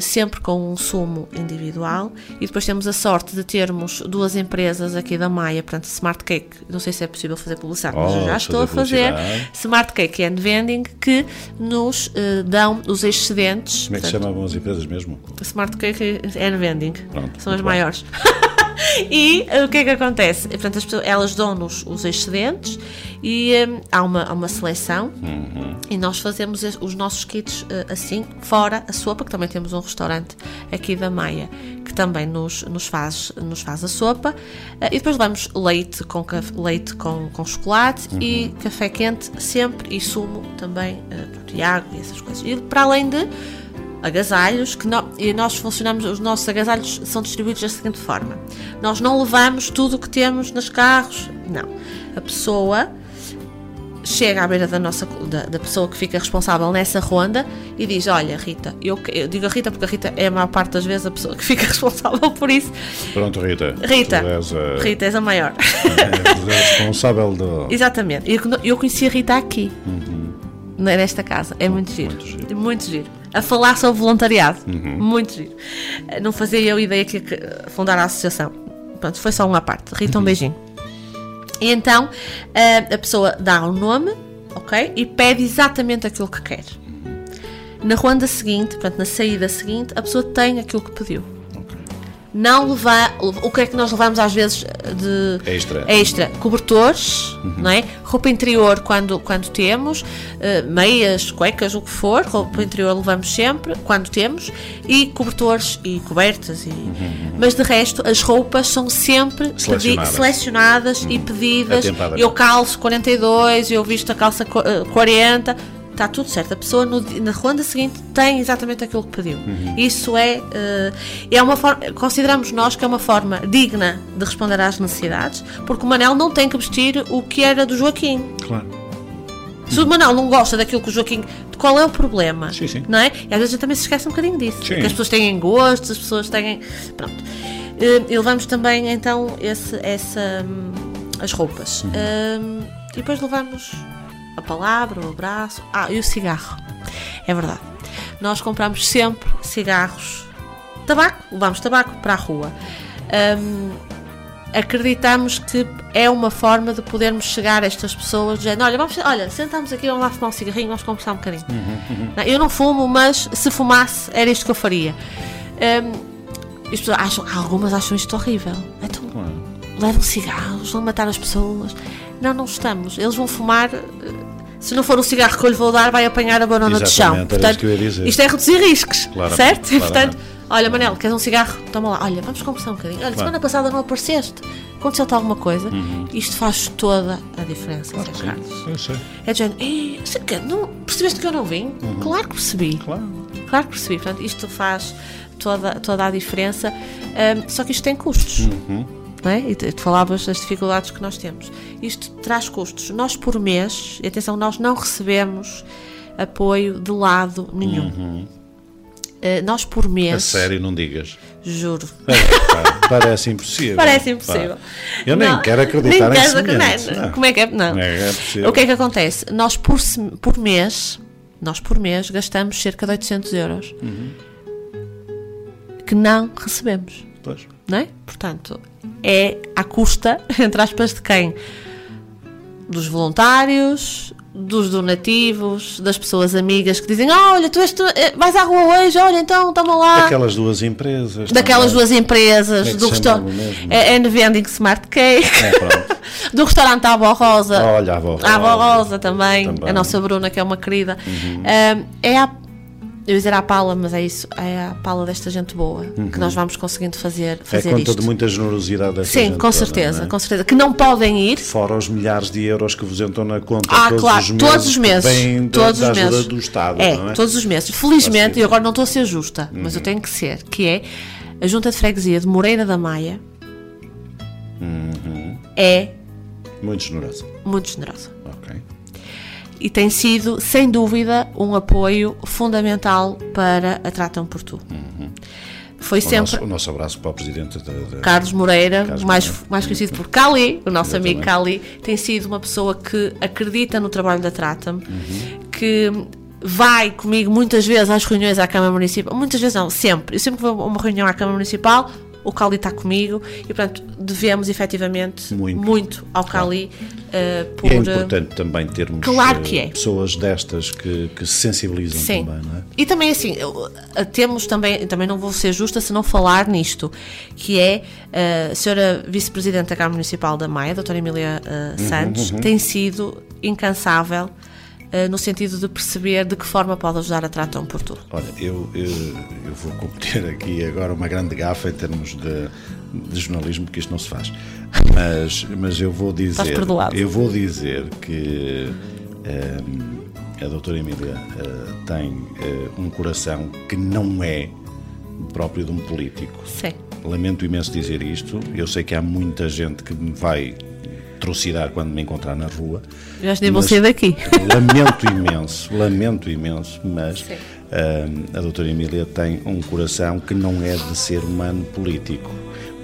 sempre com um sumo individual e depois temos a sorte de termos duas empresas aqui da Maia, portanto Smart Cake, não sei se é possível fazer publicidade, mas eu Oh, já estou a fazer. Smart Cake and Vending que nos eh, dão os excedentes Como é que se portanto, chamavam as empresas mesmo? Smart Cake and Vending. Pronto, São as bem. maiores. (laughs) e eh, o que é que acontece? E, Portanto, as pessoas- elas dão-nos os excedentes e eh, há, uma, há uma seleção Uhum. e nós fazemos os nossos kits eh, assim, fora a sopa, que também temos um restaurante aqui da Maia que também nos, nos, faz, nos faz a sopa. Eh, e depois levamos leite com, leite com, com chocolate e café quente sempre e sumo também, eh, pronto, e água e essas coisas. E para além de agasalhos que nó- e nós funcionamos, os nossos agasalhos são distribuídos da seguinte forma: nós não levamos tudo o que temos nos carros, não. A pessoa chega à beira da nossa da, da pessoa que fica responsável nessa ronda e diz: Olha, Rita, eu, eu digo a Rita porque a Rita é a maior parte das vezes a pessoa que fica (laughs) responsável por isso. Pronto, Rita. Rita, és a, Rita, és a maior. (laughs) és a responsável do. Exatamente. Eu, eu conheci a Rita aqui, ne- nesta casa. É muito giro. Muito giro. Muito giro. A falar sobre voluntariado. Muito giro. Não fazia eu ideia que que fundar a associação. Pronto, foi só uma parte. Rita, um beijinho. E então eh, a pessoa dá o nome, ok? E pede exatamente aquilo que quer. Na ronda seguinte, portanto, na saída seguinte, a pessoa tem aquilo que pediu. Não levar. O que é que nós levamos às vezes de Extra. extra? Cobertores, não é? Roupa interior quando, quando temos, eh, meias, cuecas, o que for, roupa interior levamos sempre, quando temos, e cobertores e cobertas. E... Mas de resto, as roupas são sempre Selecionadas. selecionadas e pedidas. Eu calço 42, eu visto a calça co- eh, 40. Está tudo certo. A pessoa no na ronda seguinte tem exatamente aquilo que pediu. Isso é, eh, é uma forma. Consideramos nós que é uma forma digna de responder às necessidades, porque o Manel não tem que vestir o que era do Joaquim. Claro. Se o Manel não gosta daquilo que o Joaquim. Qual é o problema? Sim, sim. Não é? E às vezes a gente também se esquece um bocadinho disso. Sim. Que as pessoas têm gostos, as pessoas têm. Pronto. Eh, E levamos também então esse, essa, hum, as roupas. Hum, e depois levamos a palavra, o abraço. Ah, e o cigarro. É verdade. Nós compramos sempre cigarros. Tabaco, levamos tabaco para a rua. Hum, acreditamos que é uma forma de podermos chegar a estas pessoas dizendo, olha, vamos, olha, sentamos aqui, vamos lá fumar um cigarrinho, vamos conversar um bocadinho. Não, Eu não fumo, mas se fumasse era isto que eu faria. Hum, as pessoas acham, algumas acham isto horrível. Então, levam cigarros, vão matar as pessoas. Não, não estamos. Eles vão fumar. Eh, Se não for o cigarro que eu lhe vou dar, vai apanhar a banana de chão. Dizer. isto é reduzir riscos, certo? (laughs) Claramente. portanto, olha, Manel, queres um cigarro? Toma lá. Olha, vamos conversar um bocadinho. Olha, semana passada não apareceste. Aconteceu-te alguma coisa? Uhum. Isto faz toda a diferença, Zé Carlos. Eu sei. É de género, "Ei, você que- não, percebeste que eu não vim? Claro que percebi. Uhum. Claro. Claro que percebi. Portanto, isto faz toda, toda a diferença. Ahm, só que isto tem custos. Uhum. É? E tu falavas das dificuldades que nós temos. Isto traz custos. Nós, por mês, e atenção, nós não recebemos apoio de lado nenhum. Ah, nós, por mês, Uhum. A sério, não digas. juro, É, parece impossível. Parece impossível. Pá. Eu nem Não, quero acreditar nem em semelhante. Não. Como é que é? Não. Não é, é. O que é que acontece? Nós por, por mês, nós por mês gastamos cerca de 800 euros Uhum. que não recebemos, Pois. Não é? Portanto, é à custa, (laughs) entre aspas, de quem? Dos voluntários, dos donativos, das pessoas amigas que dizem: "Ah, Olha, tu, és, tu eh, vais à rua hoje, olha, então toma lá. Daquelas duas empresas. Daquelas também. duas empresas, é do restaurante mesmo? and Vending Smart Cake, É, (laughs) do restaurante à Avó Rosa. Olha, a avó A avó Rosa. Rosa também, Também. Uhum. a nossa Bruna, que é uma querida. Um, é a, eu ia dizer a pala, mas é isso, é a pala desta gente boa que nós vamos conseguindo fazer, É fazer conta isto. de muita generosidade dessa Sim, gente com toda, certeza, não é? com certeza. Que não podem ir. Fora os milhares de euros que vos entram na conta Ah, todos, claro, os meses, todos os meses. da, todos da os meses. do Estado, é, é? todos os meses. Felizmente, e agora não estou a ser justa, mas Uhum. eu tenho que ser, que é a Junta de Freguesia de Moreira da Maia Uhum. é Muito generosa. muito generosa. E tem sido, sem dúvida, um apoio fundamental para a Tratam por Tu. Foi O sempre nosso, o nosso abraço para o Presidente da, da- Carlos Moreira, Carlos mais, Moreira. mais conhecido por Cali, o nosso amigo. Cali, tem sido uma pessoa que acredita no trabalho da Tratam, Uhum. que vai comigo muitas vezes às reuniões à Câmara Municipal, muitas vezes não, sempre. Eu sempre vou a uma reunião à Câmara Municipal, o Cali está comigo e, portanto, devemos efetivamente Muito. ao Cali eh, por. E é eh, importante também termos Claro eh, que é. pessoas destas que, que se sensibilizam Sim. também, não é? E também assim, eh, temos também, também não vou ser justa se não falar nisto, que é eh, a senhora vice-presidente da Câmara Municipal da Maia, a doutora Emília eh, Uhum, Santos, tem sido incansável eh, no sentido de perceber de que forma pode ajudar a Tratam por Tu. Olha, eu, eu, eu vou cometer aqui agora uma grande gafa em termos de, de jornalismo, porque isto não se faz. Mas, mas eu vou dizer. perdoado. Eu vou dizer que ehm, a doutora Emília eh, tem eh, um coração que não é próprio de um político. Sim. Lamento imenso dizer isto. Eu sei que há muita gente que me vai trucidar quando me encontrar na rua. Já nem vou sair daqui. (laughs) Lamento imenso, lamento imenso, mas ah, a doutora Emília tem um coração que não é de ser humano político.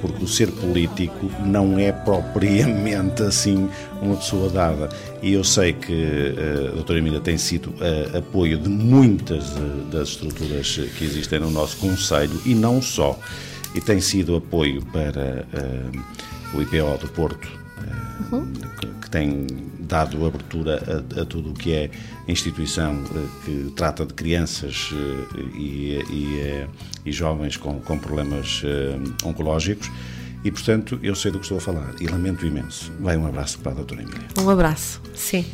Porque o ser político não é propriamente assim uma pessoa dada. E eu sei que ah, a doutora Emília tem sido ah, apoio de muitas das estruturas que existem no nosso Conselho e não só. E tem sido apoio para o IPO do Porto, ah, que, tem dado abertura a, a tudo o que é instituição eh, que trata de crianças eh, e, e, eh, e jovens com, com problemas oncológicos. E, portanto, eu sei do que estou a falar e lamento imenso. Vai um abraço para a doutora Emília. Um abraço, sim.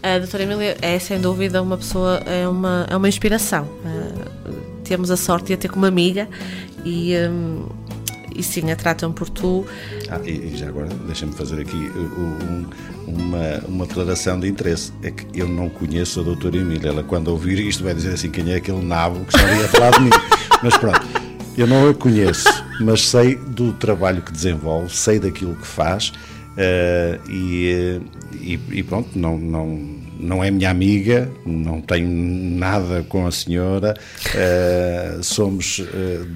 A doutora Emília é sem dúvida uma pessoa, é uma, é uma inspiração. Uh, temos a sorte de a ter como amiga e, um, e sim, a tratam por tu. Ah, e, e já agora, deixa-me fazer aqui uh, um- uma, uma declaração de interesse. É que eu não conheço a doutora Emília. Ela, quando ouvir isto, vai dizer assim: quem é aquele nabo que já ia falar de mim? (laughs) Mas pronto, eu não a conheço, mas sei do trabalho que desenvolve, sei daquilo que faz. eh, e, eh, e, e pronto, não, não, não é minha amiga, não tenho nada com a senhora, eh, somos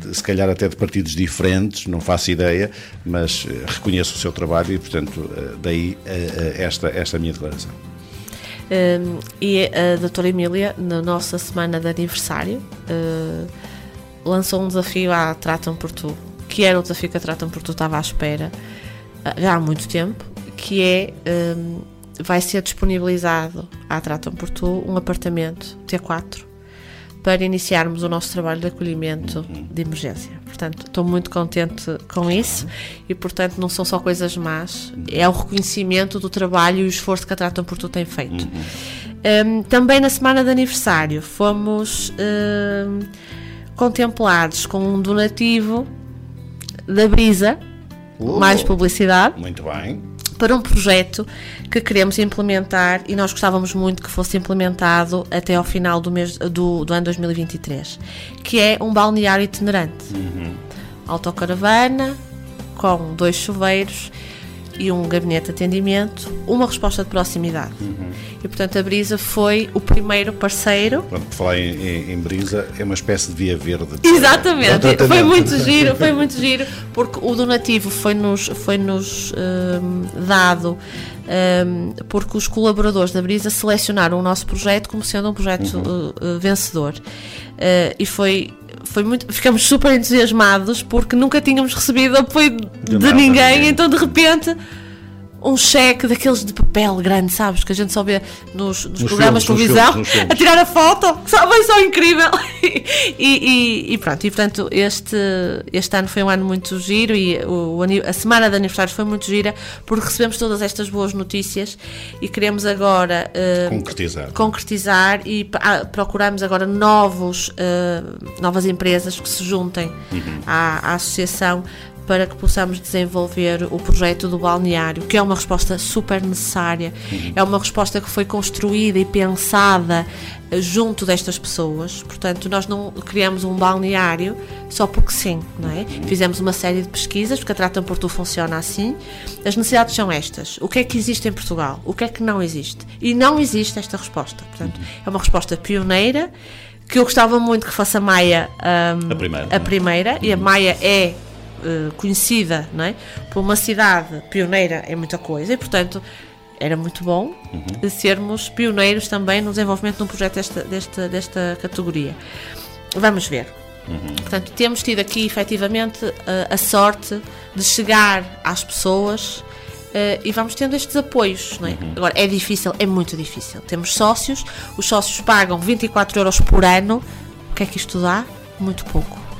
de- se calhar até de partidos diferentes, não faço ideia, mas eh, reconheço o seu trabalho e, portanto, daí esta, esta minha declaração. Um, e a doutora Emília, na nossa semana de aniversário, uh, lançou um desafio à Tratam por Tu, que era o desafio que a Tratam por Tu estava à espera, já há muito tempo, que é hum, vai ser disponibilizado à Tratam por Tu um apartamento T4 para iniciarmos o nosso trabalho de acolhimento de emergência. Portanto, estou muito contente com isso e, portanto, não são só coisas más, é o reconhecimento do trabalho e o esforço que a Tratam por Tu tem feito. Um, também na semana de aniversário fomos um, contemplados com um donativo da Brisa, Oh. mais publicidade, Muito bem. Para um projeto que queremos implementar e nós gostávamos muito que fosse implementado até ao final do, mês, do, do ano 2023, que é um balneário itinerante. Autocaravana, com dois chuveiros e um gabinete de atendimento, uma resposta de proximidade. E portanto a Brisa foi o primeiro parceiro Pronto, por falar em, em- em brisa, é uma espécie de via verde. Exatamente, foi muito giro, foi (laughs) muito giro, porque o donativo foi-nos foi -nos, dado hum, porque os colaboradores da Brisa selecionaram o nosso projeto como sendo um projeto Uhum. uh, uh, vencedor. Uh, e foi, foi muito. Ficamos super entusiasmados porque nunca tínhamos recebido apoio de, ninguém, ninguém. então de repente. Um cheque daqueles de papel grande, sabes? Que a gente só vê nos, nos Nos programas de filmes, nos televisão filmes, a tirar a foto, que só- só incrível. (laughs) e, e- e pronto, e portanto, este, este ano foi um ano muito giro e o, a semana de aniversários foi muito gira porque recebemos todas estas boas notícias e queremos agora eh, Concretizar. concretizar e ah, procuramos agora novos, eh, novas empresas que se juntem à, à associação para que possamos desenvolver o projeto do balneário, que é uma resposta super necessária, é uma resposta que foi construída e pensada eh, junto destas pessoas. Portanto, nós não criamos um balneário só porque sim, não é? Fizemos uma série de pesquisas, porque a Tratam por Tu funciona assim. As necessidades são estas. O que é que existe em Portugal? O que é que não existe? E não existe esta resposta. Portanto, é uma resposta pioneira que eu gostava muito que fosse a Maia ahm, A primeira, a é? primeira, e a Maia é eh, conhecida não é? por uma cidade pioneira em muita coisa e portanto era muito bom de sermos pioneiros também no desenvolvimento de um projeto desta, desta, desta categoria. Vamos ver. Portanto, temos tido aqui efetivamente eh, a sorte de chegar às pessoas eh, e vamos tendo estes apoios. Não é? Agora, é difícil, é muito difícil. Temos sócios, os sócios pagam 24 euros por ano. O que é que isto dá? Muito pouco.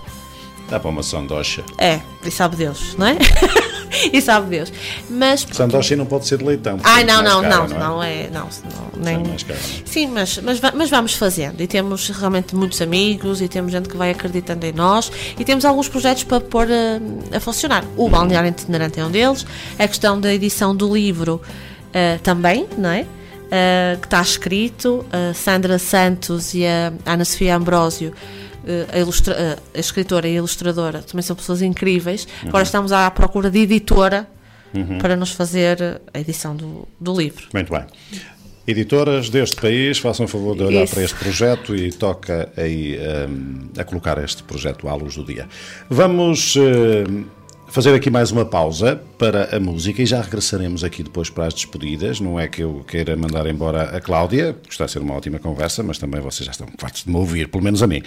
Dá para uma sandocha. É, e sabe Deus, não é? (laughs) e sabe Deus. Mas. Sandocha não pode ser de leitão. Ai, é não, não, cara, não, é? não é. Não, não, É nem... caro. Sim, mas, mas, mas vamos fazendo e temos realmente muitos amigos e temos gente que vai acreditando em nós e temos alguns projetos para pôr eh, a, funcionar. O Balneário Itinerante é um deles, a questão da edição do livro eh, também, não é? Eh, que está escrito, a Sandra Santos e a Ana Sofia Ambrósio. Eh, A, eh, a escritora e a ilustradora também são pessoas incríveis. Agora estamos à procura de editora para nos fazer a edição do, do livro. Muito bem. Editoras deste país, façam o favor de olhar Isso. para este projeto e toca aí hum, a colocar este projeto à luz do dia. Vamos hum, fazer aqui mais uma pausa para a música e já regressaremos aqui depois para as despedidas. Não é que eu queira mandar embora a Cláudia, porque está a ser uma ótima conversa, mas também vocês já estão fartos de me ouvir, pelo menos a mim.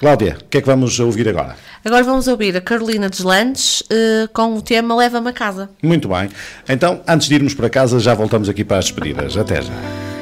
Cláudia, o que é que vamos ouvir agora? Agora vamos ouvir a Carolina Deslandes eh, com o tema Leva-me a casa. Muito bem. Então, antes de irmos para casa, já voltamos aqui para as despedidas. Até já.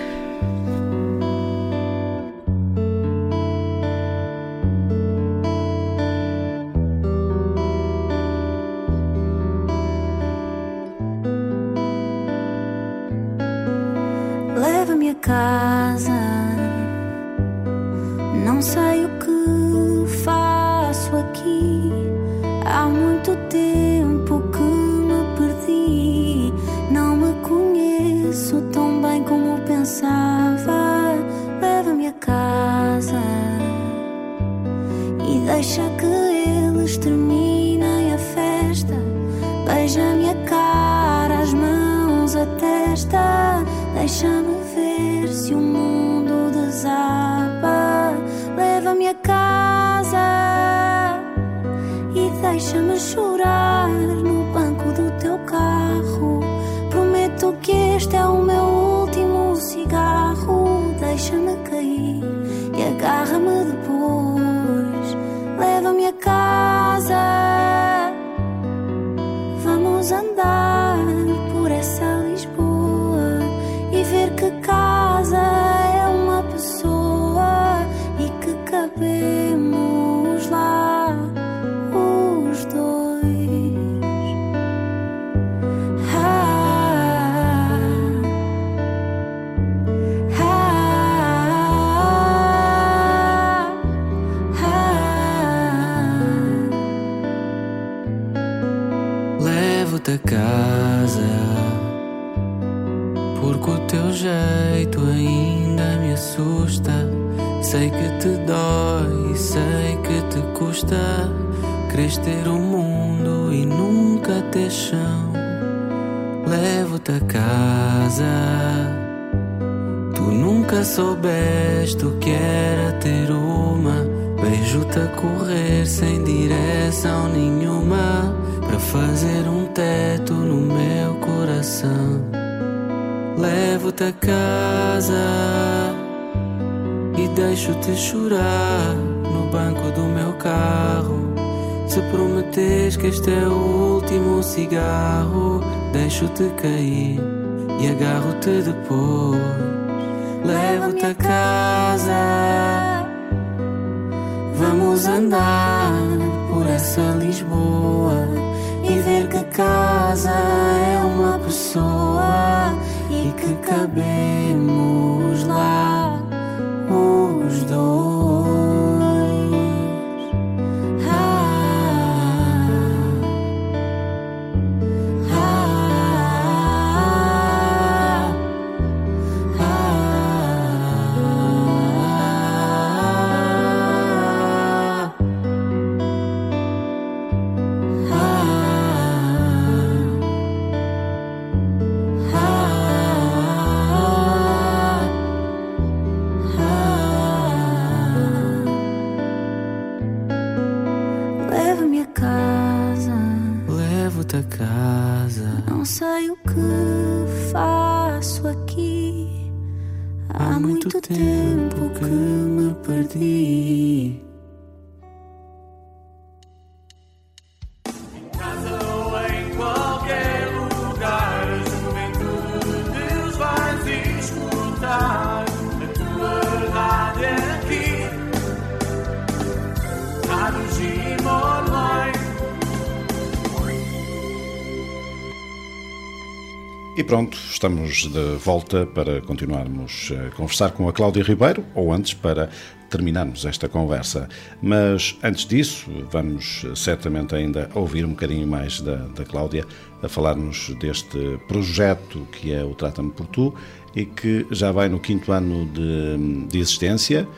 Estamos de volta para continuarmos a conversar com a Cláudia Ribeiro, ou antes para terminarmos esta conversa. Mas antes disso, vamos certamente ainda ouvir um bocadinho mais da, da Cláudia a falar-nos deste projeto que é o Trata-me por Tu e que já vai no quinto ano de, de existência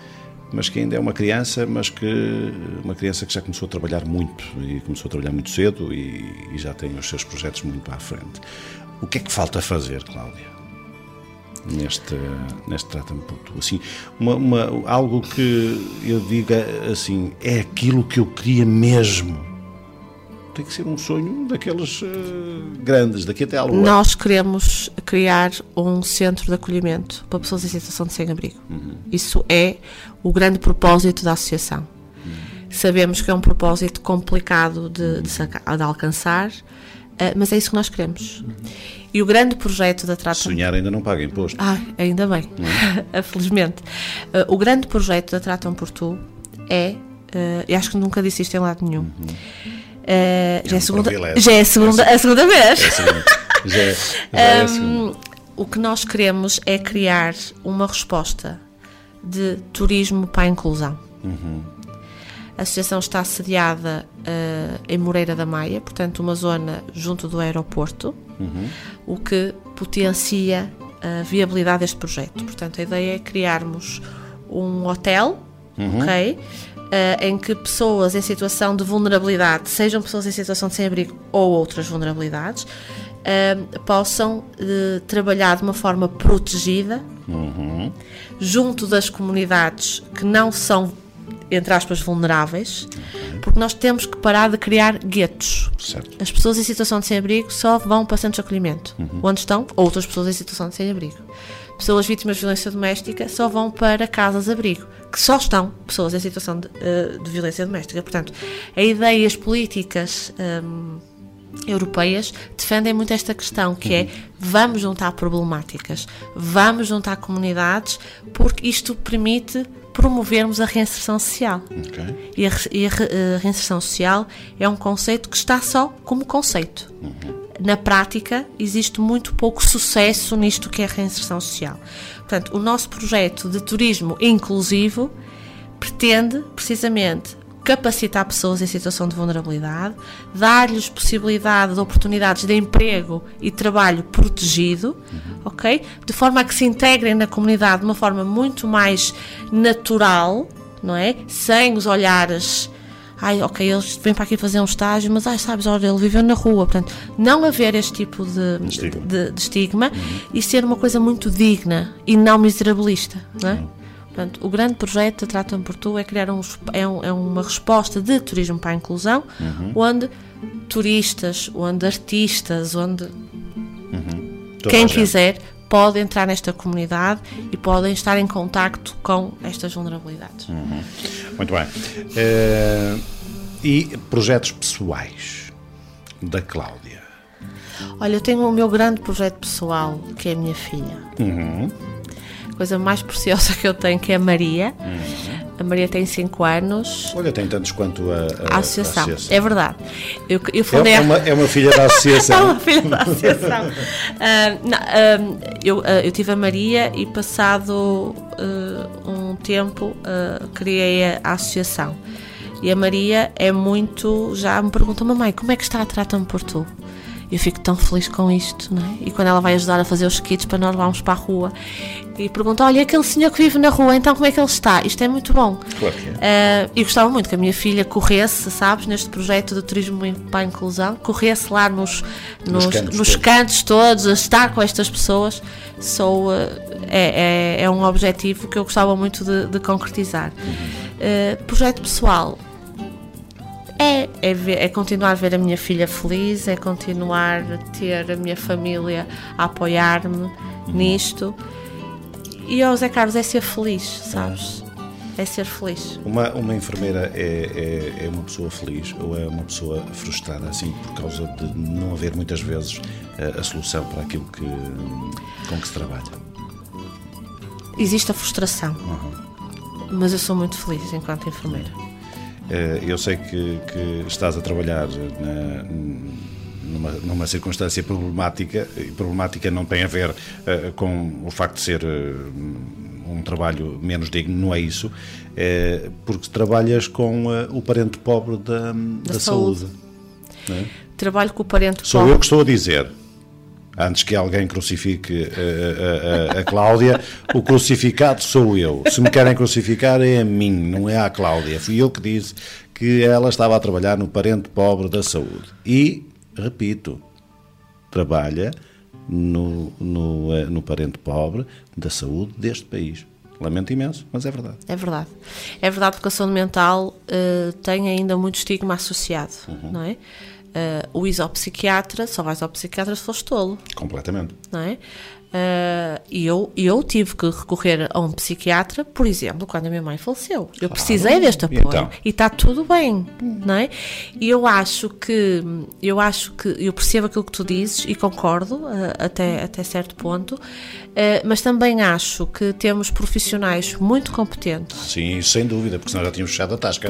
mas que ainda é uma criança, mas que uma criança que já começou a trabalhar muito e começou a trabalhar muito cedo e, e já tem os seus projetos muito à frente. O que é que falta fazer, Cláudia? Neste, neste Trata-me por Tu. Assim, uma, uma, algo que eu diga assim, é aquilo que eu queria mesmo. Tem que ser um sonho daqueles eh, grandes, daqui até à lua. Nós queremos criar um centro de acolhimento para pessoas em situação de sem-abrigo. Isso é o grande propósito da associação. Sabemos que é um propósito complicado de, de saca- de alcançar, mas é isso que nós queremos. E o grande projeto da Trata Sonhar ainda não paga imposto. ah, ainda bem, (laughs) felizmente. Uh, o grande projeto da Tratam por Tu é, uh, e acho que nunca disse isto em lado nenhum. Uh, já, é um segunda, privilégio. já é a segunda, a segunda vez. É a segunda. Já, é- já é a segunda. Um, o que nós queremos é criar uma resposta de turismo para a inclusão. A associação está sediada uh, em Moreira da Maia, portanto, uma zona junto do aeroporto, o que potencia a viabilidade deste projeto. Portanto, a ideia é criarmos um hotel, ok? Uh, em que pessoas em situação de vulnerabilidade, sejam pessoas em situação de sem-abrigo ou outras vulnerabilidades, uh, possam uh, trabalhar de uma forma protegida junto das comunidades que não são, entre aspas, vulneráveis, porque nós temos que parar de criar guetos. Certo. As pessoas em situação de sem-abrigo só vão para centros de acolhimento, onde estão outras pessoas em situação de sem-abrigo. Pessoas vítimas de violência doméstica só vão para casas-abrigo, que só estão pessoas em situação de, eh, de violência doméstica. Portanto, a ideia e as políticas hum, europeias defendem muito esta questão, que é vamos juntar problemáticas, vamos juntar comunidades, porque isto permite promovermos a reinserção social. Ok. E a, e a a reinserção social é um conceito que está só como conceito. Na prática, existe muito pouco sucesso nisto que é a reinserção social. Portanto, o nosso projeto de turismo inclusivo pretende, precisamente, capacitar pessoas em situação de vulnerabilidade, dar-lhes possibilidade de oportunidades de emprego e trabalho protegido, ok? De forma a que se integrem na comunidade de uma forma muito mais natural, não é? Sem os olhares. Ai, ok, eles vêm para aqui fazer um estágio, mas ai, sabes, olha, ele viveu na rua. Portanto, não haver este tipo de, Estigma. de- de estigma e ser uma coisa muito digna e não miserabilista, não é? Portanto, o grande projeto da Trata-me por Tu é criar um, é, um- é uma resposta de turismo para a inclusão, onde turistas, onde artistas, onde Toda quem quiser pode entrar nesta comunidade e podem estar em contacto com estas vulnerabilidades. Muito bem. Eh, e projetos pessoais da Cláudia? Olha, eu tenho o meu grande projeto pessoal, que é a minha filha. Uhum. A coisa mais preciosa que eu tenho, que é a Maria. A Maria tem 5 anos. Olha, tem tantos quanto a, a- A associação. a É verdade. Eu, eu É, fundei é a- uma, é uma filha da (laughs) É associação. uma filha da associação. Ah, não, ah, eu, ah, eu tive a Maria e passado um tempo criei a, a associação. E a Maria é muito. Já me pergunta, mamãe, como é que está a tratar-me por tu? Eu fico tão feliz com isto, não é? E quando ela vai ajudar a fazer os kits para nós vamos para a rua e pergunta: Olha, aquele senhor que vive na rua, então como é que ele está? Isto é muito bom. Claro que é. Uh, e gostava muito que a minha filha corresse, sabes, neste projeto de turismo para a inclusão, corresse lá nos, nos, cantos nos todos. cantos todos, a estar com estas pessoas. Sou, uh, é, é, é um objetivo que eu gostava muito de, de concretizar. Uh, projeto pessoal. É, é, ver- é continuar a ver a minha filha feliz, é continuar a ter a minha família a apoiar-me nisto. E ao Zé Carlos é ser feliz, sabes? É ser feliz. Uma, uma enfermeira é, é, é uma pessoa feliz ou é uma pessoa frustrada, assim, por causa de não haver muitas vezes a, a solução para aquilo que, com que se trabalha? Existe a frustração, mas eu sou muito feliz enquanto enfermeira. Eh, Eu sei que, que estás a trabalhar na- numa, numa circunstância problemática, e problemática não tem a ver eh, com o facto de ser eh, um trabalho menos digno, não é isso, eh, porque trabalhas com eh, o parente pobre da, da, saúde. saúde. não é? Trabalho com o parente Sou pobre. eu que estou a dizer. Antes que alguém crucifique eh, a, a- a Cláudia, o crucificado sou eu. Se me querem crucificar é a mim, não é a Cláudia. Fui eu que disse que ela estava a trabalhar no parente pobre da saúde. E, repito, trabalha no, no, eh, no parente pobre da saúde deste país. Lamento imenso, mas é verdade. É verdade. É verdade porque a saúde mental eh, tem ainda muito estigma associado, não é? Eh, o isopsiquiatra, só vais ao psiquiatra se fores tolo, Completamente. não é? E eu, eu tive que recorrer a um psiquiatra, por exemplo, quando a minha mãe faleceu. Eu precisei deste apoio então? e está tudo bem, não é? E eu acho que eu acho que eu percebo aquilo que tu dizes e concordo eh, até, até certo ponto, eh, mas também acho que temos profissionais muito competentes Sim, sem dúvida, porque senão já tínhamos fechado a tasca.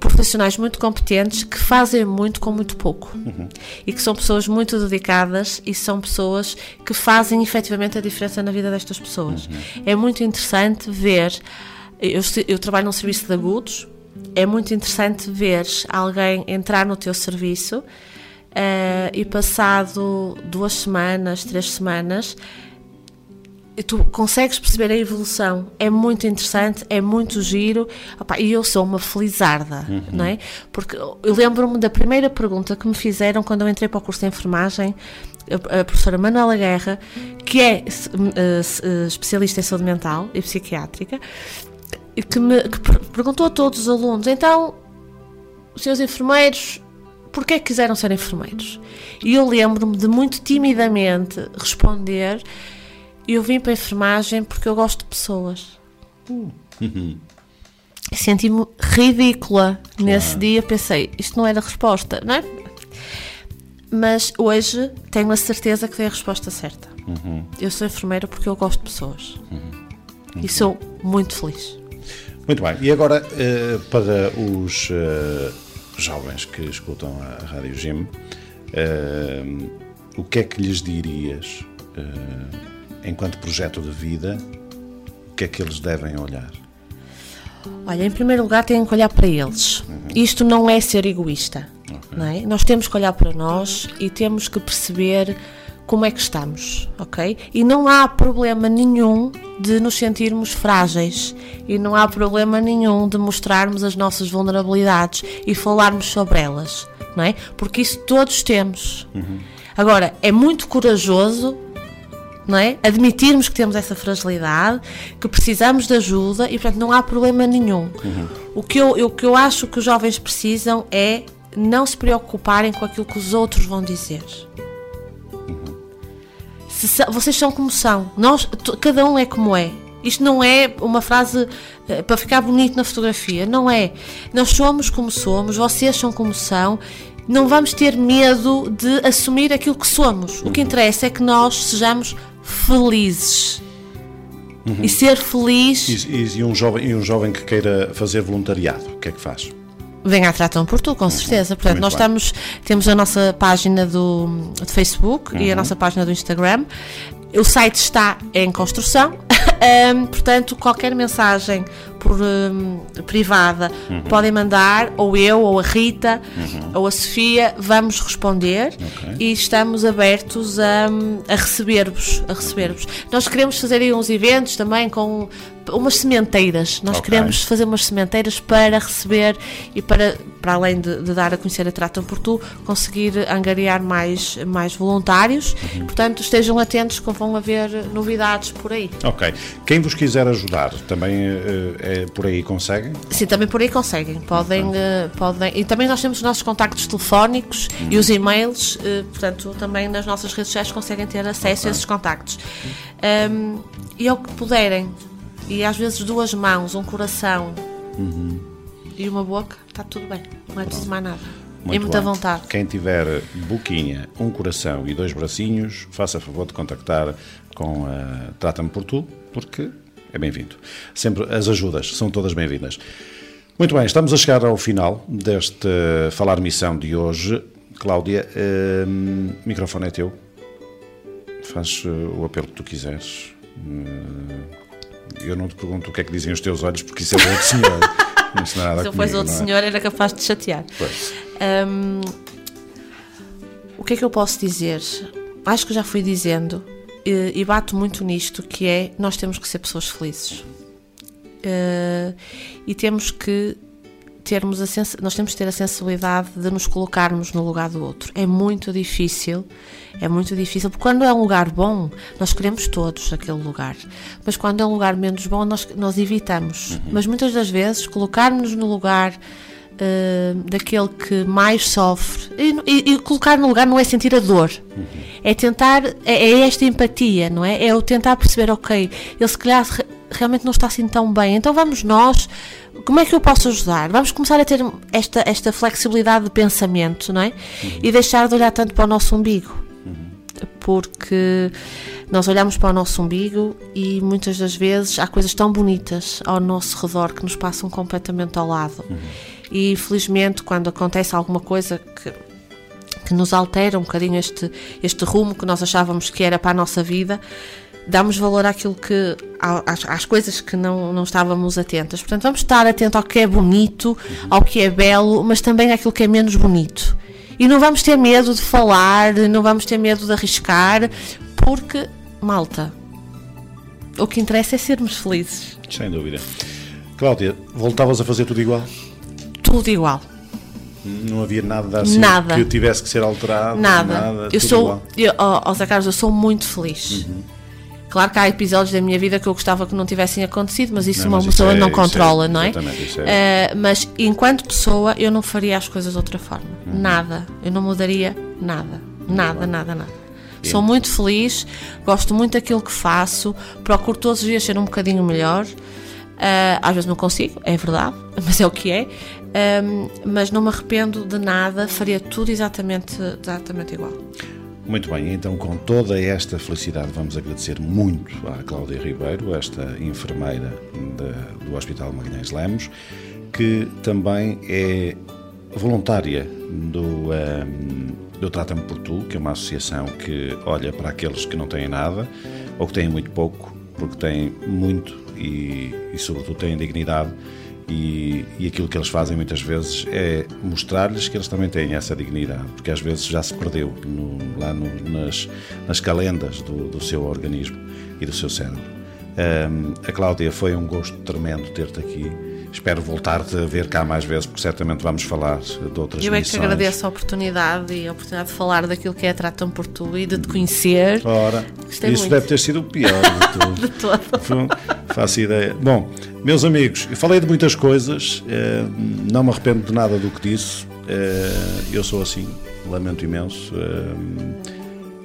profissionais muito competentes que fazem muito com muito pouco e que são pessoas muito dedicadas e são pessoas que fazem efetivamente a diferença na vida destas pessoas. É muito interessante ver. Eu, eu trabalho num serviço de agudos. É muito interessante ver alguém entrar no teu serviço uh, e passado duas semanas, três semanas, tu consegues perceber a evolução. É muito interessante, é muito giro. Opá, e eu sou uma felizarda, não é? Porque eu lembro-me da primeira pergunta que me fizeram quando eu entrei para o curso de enfermagem, a, a professora Manuela Guerra, que é eh, eh, especialista em saúde mental e psiquiátrica, que me que per- perguntou a todos os alunos: então, os seus enfermeiros, porquê que quiseram ser enfermeiros? E eu lembro-me de muito timidamente responder: eu vim para a enfermagem porque eu gosto de pessoas. E Senti-me ridícula nesse dia. Pensei: isto não era resposta, não é? Mas hoje tenho a certeza que dei a resposta certa. Eu sou enfermeira porque eu gosto de pessoas. E sou muito feliz. Muito bem, e agora eh, para os eh, jovens que escutam a Rádio Gym, eh, o que é que lhes dirias enquanto projeto de vida? O que é que eles devem olhar? Olha, em primeiro lugar, têm que olhar para eles. Isto não é ser egoísta. Não é? Nós temos que olhar para nós e temos que perceber como é que estamos, ok? E não há problema nenhum de nos sentirmos frágeis e não há problema nenhum de mostrarmos as nossas vulnerabilidades e falarmos sobre elas, não é? Porque isso todos temos. Agora, é muito corajoso não é? Admitirmos que temos essa fragilidade, que precisamos de ajuda e, portanto, não há problema nenhum. O, que eu, eu- o que eu acho que os jovens precisam é não se preocuparem com aquilo que os outros vão dizer. Se sa- vocês são como são, nós, cada um é como é. Isto não é uma frase eh, para ficar bonito na fotografia, não é. Nós somos como somos, vocês são como são. Não vamos ter medo de assumir aquilo que somos. O que interessa é que nós sejamos felizes. E ser feliz E, e- um jovem, e um jovem que queira fazer voluntariado, o que é que faz? Venha a Tratam por Tu, com certeza. Portanto, Muito nós bem. estamos, temos a nossa página do, do Facebook e a nossa página do Instagram. O site está em construção. (laughs) Ahm, portanto, qualquer mensagem por hum, privada podem mandar, ou eu, ou a Rita, ou a Sofia, vamos responder e estamos abertos a, a receber-vos. A receber-vos. Nós queremos fazer aí uns eventos também com umas sementeiras. Nós Ok. queremos fazer umas sementeiras para receber e para, para além de, de dar a conhecer a Tratam por Tu, conseguir angariar mais, mais voluntários. Portanto, estejam atentos que vão haver novidades por aí. Ok. Quem vos quiser ajudar, também eh, é por aí conseguem? Sim, também por aí conseguem. Podem, eh, podem. E também nós temos os nossos contactos telefónicos e os e-mails, eh, portanto, também nas nossas redes sociais conseguem ter acesso a esses contactos. Ahm, e ao que puderem. E às vezes duas mãos, um coração e uma boca, está tudo bem. Não é preciso mais nada. e Muito muita bem. vontade. Quem tiver boquinha, um coração e dois bracinhos, faça favor de contactar com a Trata-me por Tu, porque é bem-vindo. Sempre as ajudas são todas bem-vindas. Muito bem, estamos a chegar ao final deste Falar Missão de hoje. Cláudia, hum, o microfone é teu. Faz eh, o apelo que tu quiseres. Eu não te pergunto o que é que dizem os teus olhos, porque isso é outro senhor. (laughs) Não é nada Se eu fosse outro é? senhor, era capaz de te chatear. Hum, o que é que eu posso dizer? Acho que já fui dizendo e, e bato muito nisto que é nós temos que ser pessoas felizes. Eh, e temos que termos a sens- nós temos que ter a sensibilidade de nos colocarmos no lugar do outro. É muito difícil é muito difícil porque quando é um lugar bom nós queremos todos aquele lugar. Mas quando é um lugar menos bom nós, nós evitamos. Mas muitas das vezes colocarmos no lugar uh, daquele que mais sofre. E, e- e colocar no lugar não é sentir a dor, é tentar, é, é esta empatia, não é? É o tentar perceber, ok, ele se calhar re- realmente não está assim tão bem, então vamos nós, como é que eu posso ajudar? Vamos começar a ter esta, esta flexibilidade de pensamento, não é? E deixar de olhar tanto para o nosso umbigo porque nós olhamos para o nosso umbigo e muitas das vezes há coisas tão bonitas ao nosso redor que nos passam completamente ao lado. E felizmente, quando acontece alguma coisa que, que nos altera um bocadinho este, este rumo que nós achávamos que era para a nossa vida, damos valor àquilo que às, às coisas que não, não estávamos atentas. Portanto, vamos estar atentos ao que é bonito, ao que é belo, mas também àquilo que é menos bonito. E não vamos ter medo de falar, não vamos ter medo de arriscar, porque, malta, o que interessa é sermos felizes. Sem dúvida. Cláudia, voltavas a fazer tudo igual? Tudo igual. Não havia nada assim Nada. que tivesse que ser alterado? Nada. eu tudo sou, eu, ó, Zé Carlos, eu sou muito feliz. Uhum. Claro que há episódios da minha vida que eu gostava que não tivessem acontecido, mas isso Não, uma mas pessoa é- não isso é- controla, não é? Eh, mas enquanto pessoa, eu não faria as coisas de outra forma. Uhum. Nada. Eu não mudaria nada. Nada, nada, nada. Sou muito feliz, gosto muito daquilo que faço, procuro todos os dias ser um bocadinho melhor. Eh, às vezes não consigo, é verdade, (laughs) mas é o que é. Ehm, mas não me arrependo de nada, faria tudo exatamente, exatamente igual. Muito bem, então com toda esta felicidade vamos agradecer muito à Cláudia Ribeiro, esta enfermeira da- do Hospital Magalhães Lemos, que também é voluntária do, ehm, do Trata-me por Tu, que é uma associação que olha para aqueles que não têm nada ou que têm muito pouco, porque têm muito e, e sobretudo têm dignidade E, e aquilo que eles fazem muitas vezes é mostrar-lhes que eles também têm essa dignidade, porque às vezes já se perdeu no, lá no, nas, nas calendas do, do seu organismo e do seu cérebro. Um, a Cláudia foi um gosto tremendo ter-te aqui. Espero voltar-te a ver cá mais vezes, porque certamente vamos falar de outras Eu é que missões. agradeço a oportunidade e a oportunidade de falar daquilo que é Tratam por Tu e de te conhecer. Ora, Gostei isso muito. deve ter sido o pior de (laughs) tudo. De todo. Faço ideia. Bom, meus amigos, eu falei de muitas coisas, eh, não me arrependo de nada do que disse. eh, eu sou assim, lamento imenso.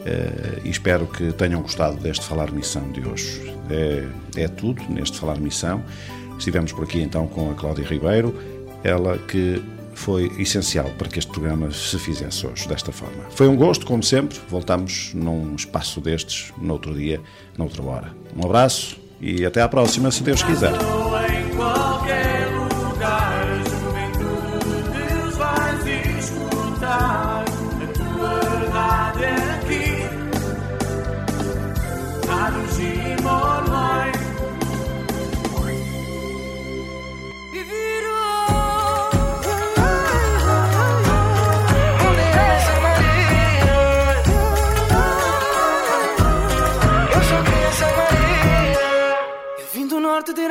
eh, e espero que tenham gostado deste Falar Missão de hoje. É, é tudo neste Falar Missão. Estivemos por aqui então com a Cláudia Ribeiro, ela que foi essencial para que este programa se fizesse hoje desta forma. Foi um gosto, como sempre. Voltamos num espaço destes, noutro dia, noutra hora. Um abraço e até à próxima, se Deus quiser.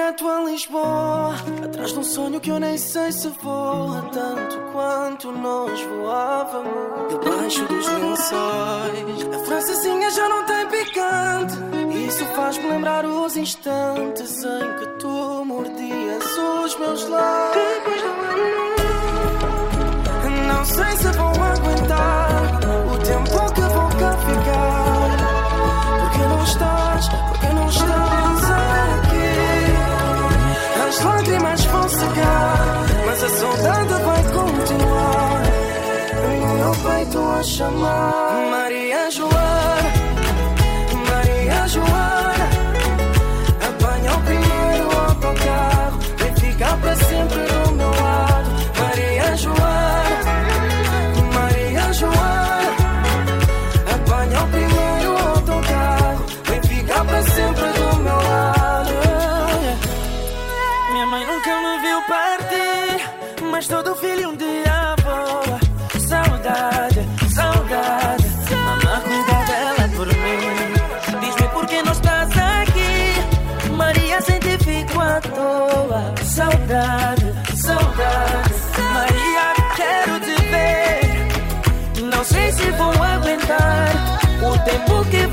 Direto a Lisboa. Atrás de um sonho que eu nem sei se voa. Tanto quanto nós voávamos. Debaixo dos lençóis. A francesinha já não tem picante. Isso faz-me lembrar os instantes em que tu mordias os meus lábios.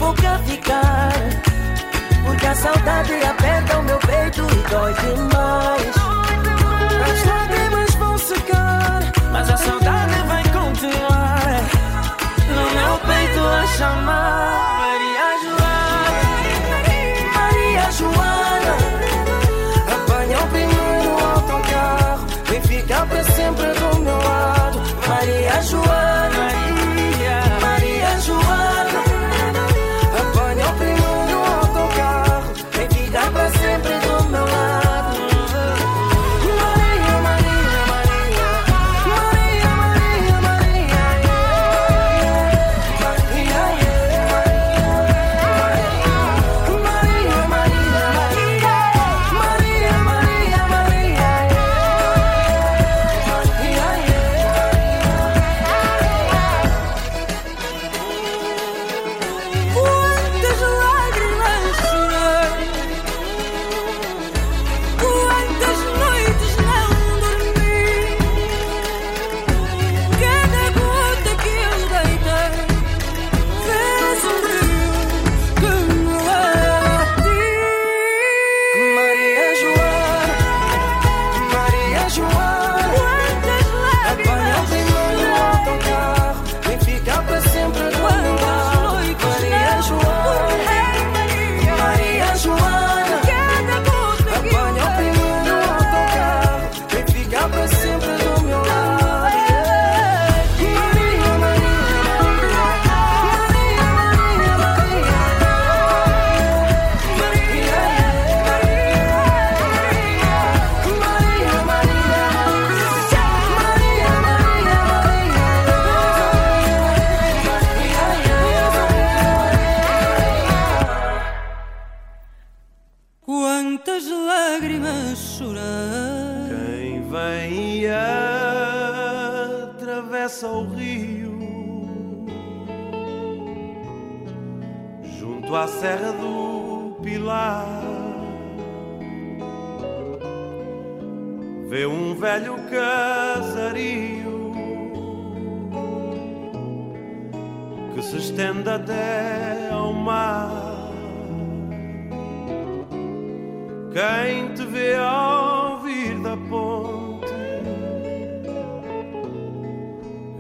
Vou cá ficar. Porque a saudade aperta o meu peito e dói demais. As lágrimas vão secar, mas a saudade vai continuar. No meu peito a chamar. Maria Joana, Maria Joana. Apanha o primeiro autocarro, vem ficar para sempre do meu lado. Maria Joana,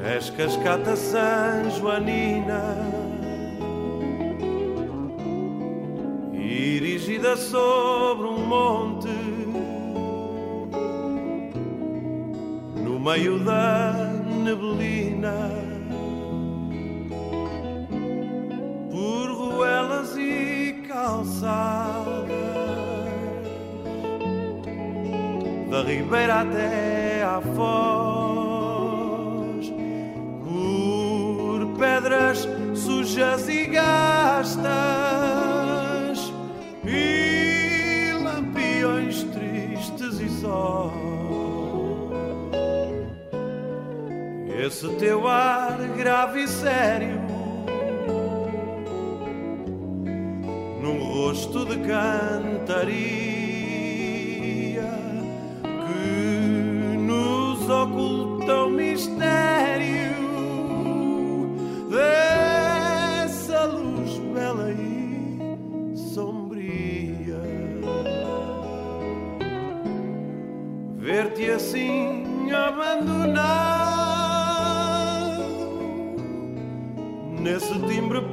És cascata sanjoanina Erigida sobre um monte. No meio da neblina. Por ruelas e calçadas. Da ribeira até à foz sujas e gastas, e lampiões tristes e só. Esse teu ar grave e sério, num rosto de cantaria.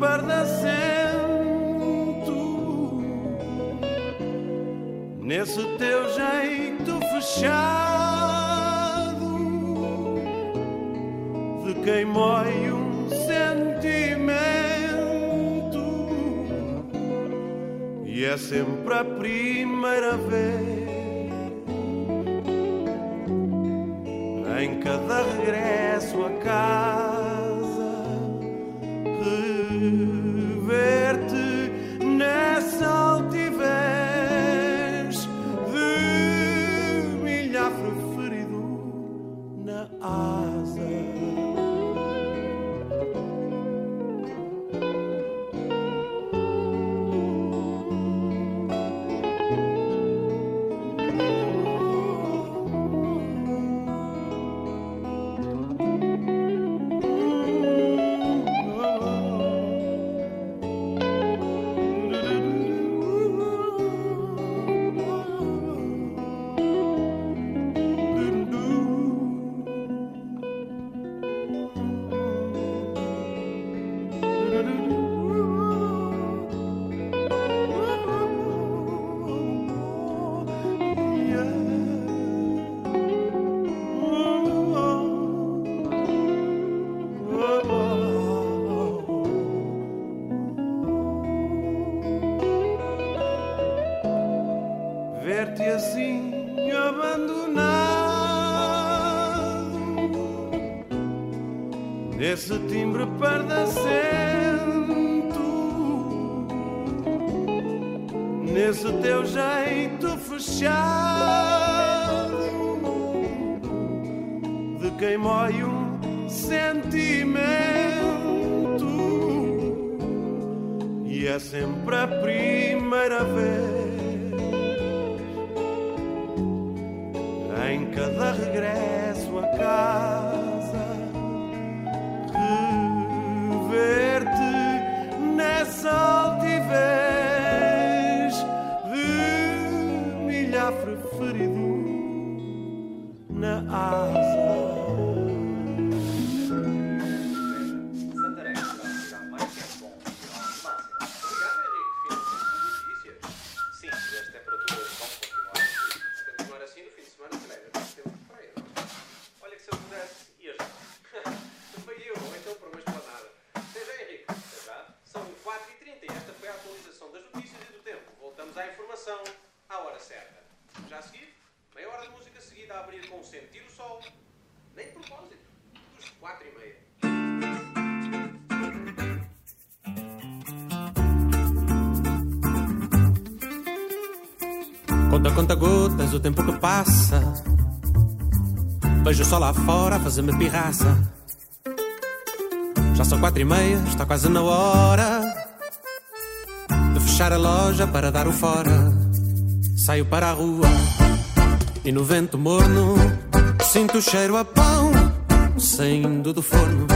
pardacento nesse teu jeito fechado de quem mói um sentimento. E é sempre a primeira vez em cada regresso a casa o tempo que passa. Vejo só lá fora fazer-me pirraça. Já são quatro e meia, está quase na hora de fechar a loja para dar o fora. Saio para a rua e no vento morno sinto o cheiro a pão saindo do forno.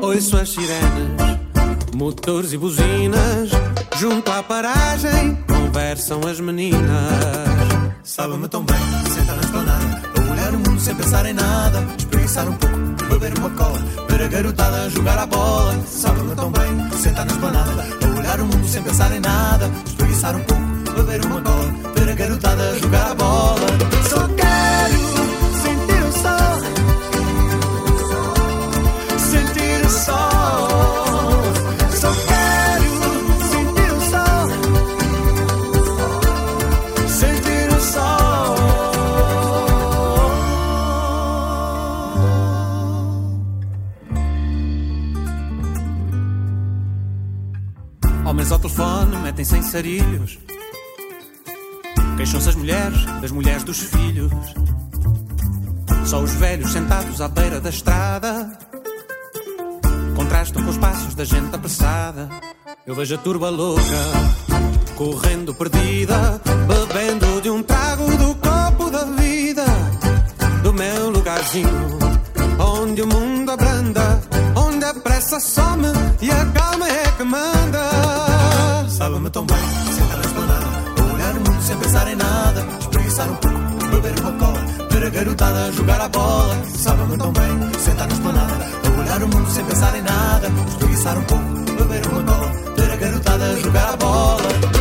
Ouço as sirenes, motores e buzinas. Junto à paragem conversam as meninas. Sabe-me tão bem, sentar na esplanada A olhar o mundo sem pensar em nada. Espreguiçar um pouco, beber uma cola Ver a garotada jogar a bola. Sabe-me tão bem, sentar na esplanada A olhar o mundo sem pensar em nada. Espreguiçar um pouco, beber uma cola Ver a garotada jogar a bola. Só quero telefone metem-se em sarilhos. Queixam-se as mulheres das mulheres dos filhos. Só os velhos sentados à beira da estrada contrastam com os passos da gente apressada. Eu vejo a turba louca correndo perdida, bebendo de um trago do copo da vida, do meu lugarzinho, onde o mundo abranda, onde a pressa some e a Ver a garotada jogar a bola. Sabe-me tão bem, sentar na esplanada A olhar o mundo sem pensar em nada. Espreguiçar um pouco, beber uma cola. Ver a garotada jogar a bola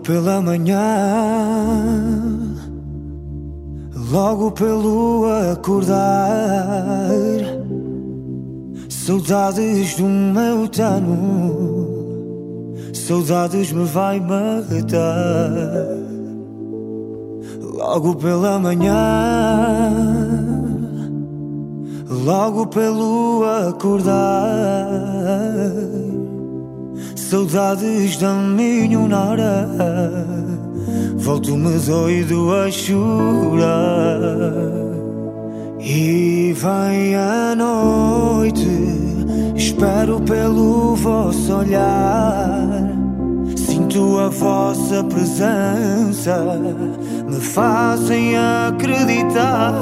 pela manhã, logo pelo acordar, saudades do meu tano, saudades me vai matar. Logo pela manhã, logo pelo acordar. Saudades da minha nora. Volto-me doido a chorar. E vem a noite Espero pelo vosso olhar. Sinto a vossa presença Me fazem acreditar.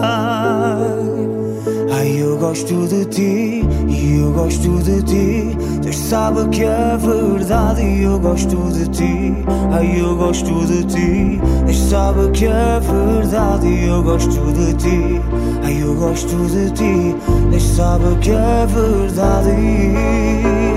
Ai, eu gosto de ti E eu gosto de ti. Deus sabe que é verdade e eu gosto de ti. Ai, eu gosto de ti. Deus sabe que é verdade e eu gosto de ti. Ai, eu gosto de ti. Deus sabe que é verdade.